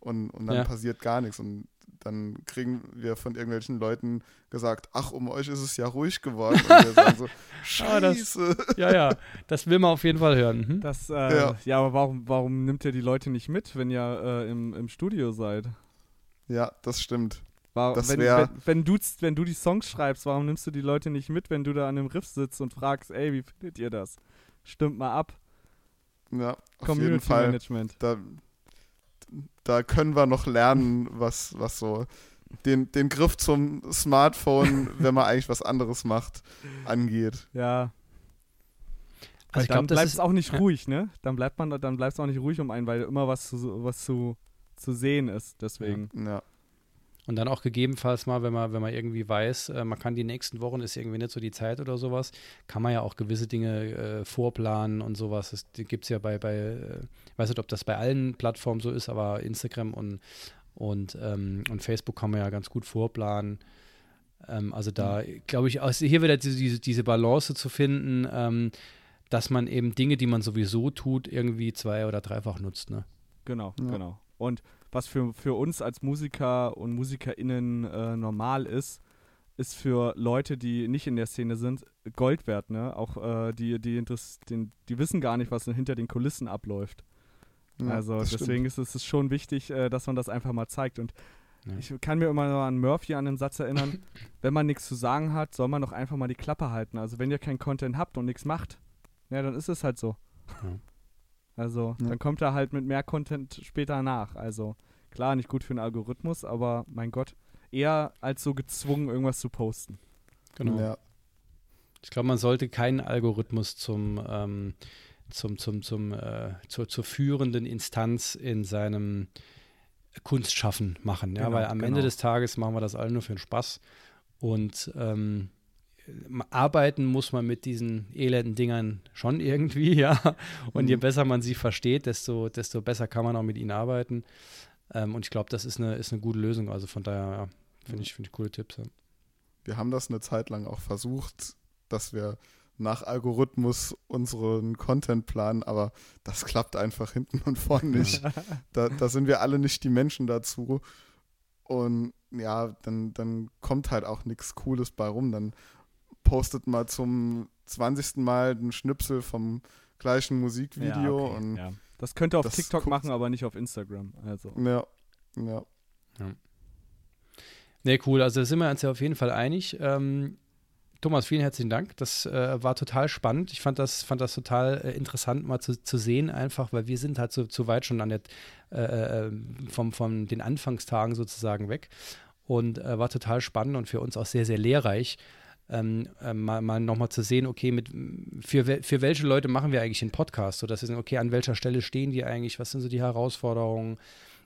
Und, und dann Ja. passiert gar nichts. Und dann kriegen wir von irgendwelchen Leuten gesagt, ach, um euch ist es ja ruhig geworden. Und wir sagen so, Ah, das- scheiße. Ja, ja, das will man auf jeden Fall hören. Hm? Das, äh, ja. Ja. aber warum, warum nimmt ihr die Leute nicht mit, wenn ihr äh, im, im Studio seid? Ja, das stimmt. Warum, Das wenn, wenn, wenn, du, wenn du die Songs schreibst, warum nimmst du die Leute nicht mit, wenn du da an dem Riff sitzt und fragst, ey, wie findet ihr das? Stimmt mal ab. Ja, auf jeden Community Fall. Management. Da, da können wir noch lernen, was, was so den, den Griff zum Smartphone, wenn man eigentlich was anderes macht, angeht. Ja. Also ich dann bleibt es auch nicht ja. ruhig, ne? Dann bleibt man, dann bleibt es auch nicht ruhig um einen, weil immer was zu, was zu, zu sehen ist. Deswegen. Ja, Und dann auch gegebenenfalls mal, wenn man, wenn man irgendwie weiß, äh, man kann die nächsten Wochen, ist irgendwie nicht so die Zeit oder sowas, kann man ja auch gewisse Dinge äh, vorplanen und sowas. Das gibt es ja bei, bei äh, ich weiß nicht, ob das bei allen Plattformen so ist, aber Instagram und, und, ähm, und Facebook kann man ja ganz gut vorplanen. Ähm, also da glaube ich, also hier wieder diese, diese Balance zu finden, ähm, dass man eben Dinge, die man sowieso tut, irgendwie zwei- oder dreifach nutzt. Ne? Genau, Ja. genau. Und was für, für uns als Musiker und MusikerInnen äh, normal ist, ist für Leute, die nicht in der Szene sind, Gold wert, ne? Auch äh, die, die, den, die wissen gar nicht, was hinter den Kulissen abläuft. ja, also das stimmt. deswegen ist es ist schon wichtig, äh, dass man das einfach mal zeigt. Und Ja. ich kann mir immer noch an Murphy an den Satz erinnern, wenn man nichts zu sagen hat, soll man doch einfach mal die Klappe halten. Also wenn ihr keinen Content habt und nichts macht, ja, dann ist es halt so. Ja. Also Ja. dann kommt er halt mit mehr Content später nach. Also klar, nicht gut für den Algorithmus, aber mein Gott, eher als so gezwungen, irgendwas zu posten. Genau. Ja, Ich glaube, man sollte keinen Algorithmus zum, ähm, zum, zum, zum, äh, zur, zur führenden Instanz in seinem Kunstschaffen machen. Ja, Genau, weil am genau. Ende des Tages machen wir das alle nur für den Spaß. Und ähm, arbeiten muss man mit diesen elenden Dingern schon irgendwie, ja. Und je Mhm. besser man sie versteht, desto, desto besser kann man auch mit ihnen arbeiten. Ähm, und ich glaube, das ist eine, ist eine gute Lösung. Also von daher, ja, finde ich, finde ich coole Tipps. Ja. wir haben das eine Zeit lang auch versucht, dass wir nach Algorithmus unseren Content planen, aber das klappt einfach hinten und vorne nicht. Da, da sind wir alle nicht die Menschen dazu. Und ja, dann, dann kommt halt auch nichts Cooles bei rum. Dann postet mal zum 20. Mal einen Schnipsel vom gleichen Musikvideo Ja, okay, und ja. Das könnt ihr auf das TikTok machen, aber nicht auf Instagram. Also. ja, ja. Nee, cool. Also da sind wir uns ja auf jeden Fall einig. Ähm, Thomas, vielen herzlichen Dank. Das äh, war total spannend. Ich fand das, fand das total äh, interessant, mal zu, zu sehen, einfach, weil wir sind halt so, zu weit schon an der, äh, äh, vom, von den Anfangstagen sozusagen weg. Und äh, war total spannend und für uns auch sehr, sehr lehrreich. Ähm, äh, mal, mal nochmal zu sehen, okay, mit, für, für welche Leute machen wir eigentlich einen Podcast, sodass wir sehen, okay, an welcher Stelle stehen die eigentlich, was sind so die Herausforderungen,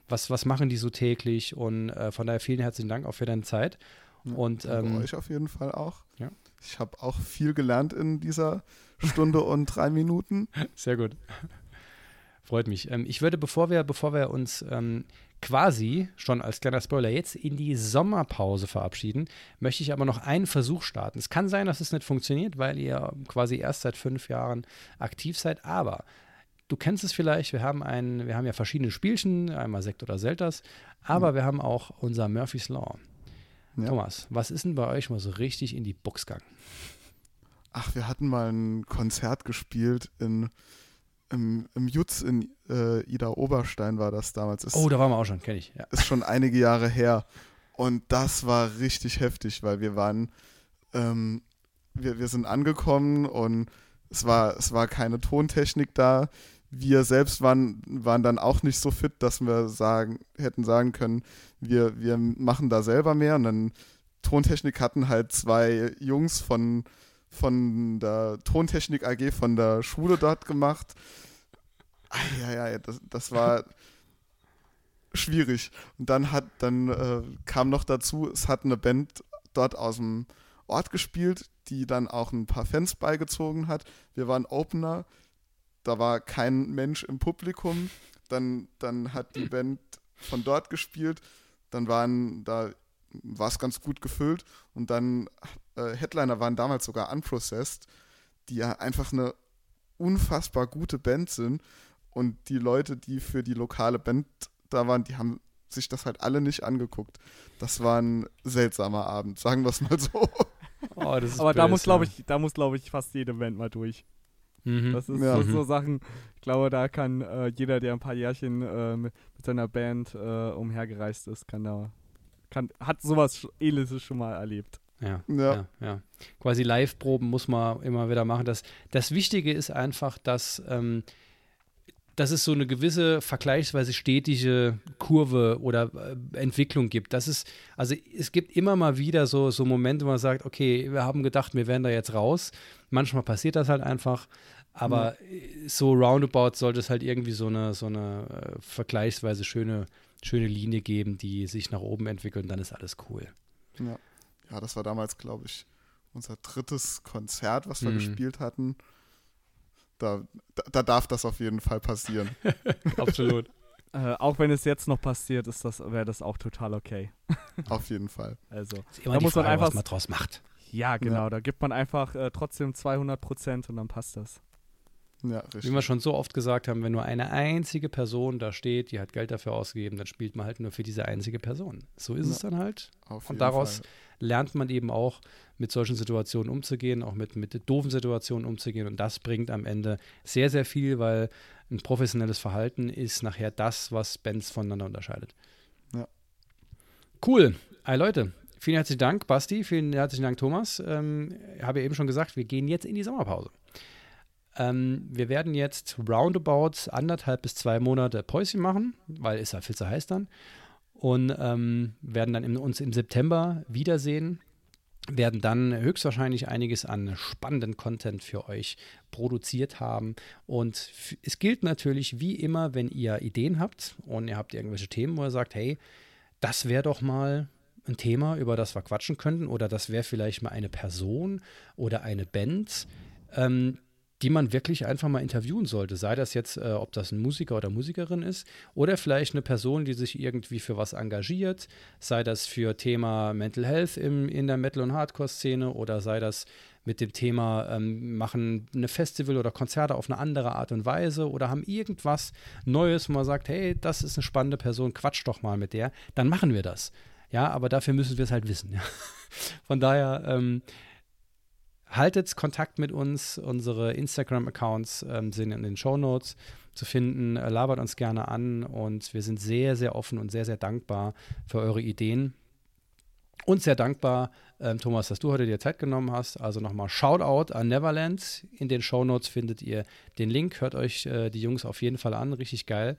was, was machen die so täglich und äh, von daher vielen herzlichen Dank auch für deine Zeit. Ja, Und, ähm, euch auf jeden Fall auch. Ja. Ich habe auch viel gelernt in dieser Stunde und drei Minuten. Sehr gut. Freut mich. Ähm, ich würde, bevor wir, bevor wir uns ähm, quasi schon als kleiner Spoiler jetzt in die Sommerpause verabschieden, möchte ich aber noch einen Versuch starten. Es kann sein, dass es nicht funktioniert, weil ihr quasi erst seit fünf Jahren aktiv seid, aber du kennst es vielleicht, wir haben ein, wir haben ja verschiedene Spielchen, einmal Sekt oder Selters, aber wir haben auch unser Murphy's Law. Ja. Thomas, was ist denn bei euch mal so richtig in die Box gegangen? Ach, wir hatten mal ein Konzert gespielt in, im, im Jutz in äh, Ida Oberstein war das damals. Ist, Oh, da waren wir auch schon, kenne ich. Ja. ist schon einige Jahre her. Und das war richtig heftig, weil wir waren, ähm, wir, wir sind angekommen und es war, es war keine Tontechnik da. Wir selbst waren, waren dann auch nicht so fit, dass wir sagen, hätten sagen können, wir, wir machen da selber mehr. Und dann Tontechnik hatten halt zwei Jungs von, von der Tontechnik AG von der Schule dort gemacht. Ja, das, das war schwierig. Und dann hat, dann äh, kam noch dazu, es hat eine Band dort aus dem Ort gespielt, die dann auch ein paar Fans beigezogen hat. Wir waren Opener, da war kein Mensch im Publikum. Dann, dann hat die Band von dort gespielt. dann waren da war es ganz gut gefüllt und dann äh, Headliner waren damals sogar Unprocessed, die ja einfach eine unfassbar gute Band sind und die Leute, die für die lokale Band da waren, die haben sich das halt alle nicht angeguckt. Das war ein seltsamer Abend, sagen wir es mal so. Oh, Aber böse, da muss, glaube ich, da muss, glaube ich, fast jede Band mal durch. Mhm. Das ist ja. so, so, Sachen, ich glaube, da kann äh, jeder, der ein paar Jährchen äh, mit, mit, seiner Band äh, umhergereist ist, kann da, kann, hat sowas Ähnliches schon mal erlebt. Ja, ja, ja, ja. Quasi Live-Proben muss man immer wieder machen. Das, das Wichtige ist einfach, dass ähm, dass es so eine gewisse vergleichsweise stetige Kurve oder äh, Entwicklung gibt. Das ist, also es gibt immer mal wieder so, so Momente, wo man sagt, okay, wir haben gedacht, wir wären da jetzt raus. Manchmal passiert das halt einfach, aber mhm. so roundabout sollte es halt irgendwie so eine, so eine äh, vergleichsweise schöne, schöne Linie geben, die sich nach oben entwickelt und dann ist alles cool. Ja, ja das war damals, glaube ich, unser drittes Konzert, was wir mhm. gespielt hatten da, da, darf das auf jeden Fall passieren. Absolut. Äh, auch wenn es jetzt noch passiert, ist das, wäre das auch total okay. auf jeden Fall. Also, da muss Frage, man einfach, was man draus macht. Ja, genau. Ja. Da gibt man einfach äh, trotzdem 200 Prozent und dann passt das. Ja, richtig. Wie wir schon so oft gesagt haben, wenn nur eine einzige Person da steht, die hat Geld dafür ausgegeben, dann spielt man halt nur für diese einzige Person. So ist ja. es dann halt. und daraus Fall. lernt man eben auch, mit solchen Situationen umzugehen, auch mit, mit doofen Situationen umzugehen. Und das bringt am Ende sehr, sehr viel, weil ein professionelles Verhalten ist nachher das, was Bands voneinander unterscheidet. Ja. Cool. Hey Leute, vielen herzlichen Dank, Basti. Vielen herzlichen Dank, Thomas. Ähm, ich habe ja eben schon gesagt, wir gehen jetzt in die Sommerpause. Ähm, wir werden jetzt roundabout anderthalb bis zwei Monate Päuschen machen, weil es ja viel zu heiß dann. Und ähm, werden dann im, uns im September wiedersehen. Werden dann höchstwahrscheinlich einiges an spannenden Content für euch produziert haben. Und es gilt natürlich wie immer, wenn ihr Ideen habt und ihr habt irgendwelche Themen, wo ihr sagt, hey, das wäre doch mal ein Thema, über das wir quatschen könnten, oder das wäre vielleicht mal eine Person oder eine Band. Ähm, die man wirklich einfach mal interviewen sollte. Sei das jetzt, äh, ob das ein Musiker oder Musikerin ist oder vielleicht eine Person, die sich irgendwie für was engagiert, sei das für Thema Mental Health im, in der Metal- und Hardcore-Szene oder sei das mit dem Thema ähm, machen eine Festival oder Konzerte auf eine andere Art und Weise oder haben irgendwas Neues, wo man sagt, hey, das ist eine spannende Person, quatsch doch mal mit der, dann machen wir das. Ja, aber dafür müssen wir es halt wissen. Ja. Von daher, ähm, haltet Kontakt mit uns. Unsere Instagram-Accounts ähm, sind in den Show Notes zu finden. Äh, labert uns gerne an und wir sind sehr, sehr offen und sehr, sehr dankbar für eure Ideen. Und sehr dankbar, ähm, Thomas, dass du heute dir Zeit genommen hast. Also nochmal Shoutout an Neverland. In den Show Notes findet ihr den Link. Hört euch äh, die Jungs auf jeden Fall an. Richtig geil.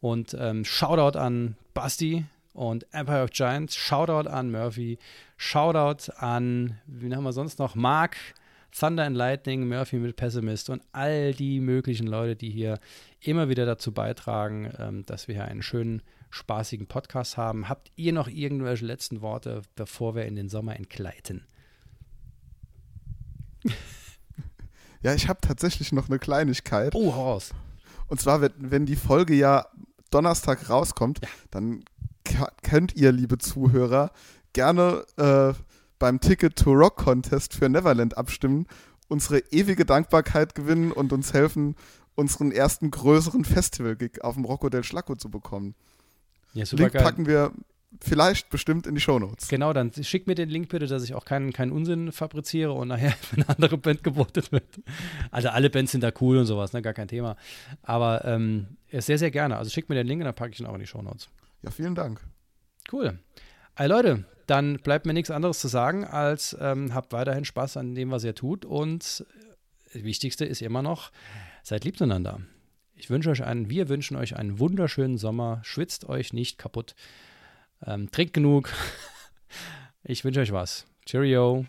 Und ähm, Shoutout an Basti, und Empire of Giants. Shoutout an Murphy. Shoutout an, wie haben wir sonst noch? Mark, Thunder and Lightning, Murphy mit Pessimist und all die möglichen Leute, die hier immer wieder dazu beitragen, ähm, dass wir hier einen schönen, spaßigen Podcast haben. Habt ihr noch irgendwelche letzten Worte, bevor wir in den Sommer entgleiten? Ja, ich habe tatsächlich noch eine Kleinigkeit. Oh, Horst. Und zwar, wenn, wenn die Folge ja Donnerstag rauskommt, ja. dann könnt ihr, liebe Zuhörer, gerne äh, beim Ticket to Rock Contest für Neverland abstimmen, unsere ewige Dankbarkeit gewinnen und uns helfen, unseren ersten größeren Festival-Gig auf dem Rocco del Schlacco zu bekommen. Ja, Link geil. packen wir vielleicht bestimmt in die Shownotes. Genau, dann schick mir den Link bitte, dass ich auch keinen, keinen Unsinn fabriziere und nachher eine andere Band gebotet wird. Also alle Bands sind da cool und sowas, ne? gar kein Thema. Aber ähm, sehr, sehr gerne. Also schick mir den Link und dann packe ich ihn auch in die Shownotes. Ja, vielen Dank. Cool. Hey Leute, dann bleibt mir nichts anderes zu sagen, als ähm, habt weiterhin Spaß an dem, was ihr tut. Und das Wichtigste ist immer noch, seid lieb zueinander. Ich wünsche euch einen, wir wünschen euch einen wunderschönen Sommer. Schwitzt euch nicht kaputt. Ähm, trinkt genug. Ich wünsche euch was. Cheerio.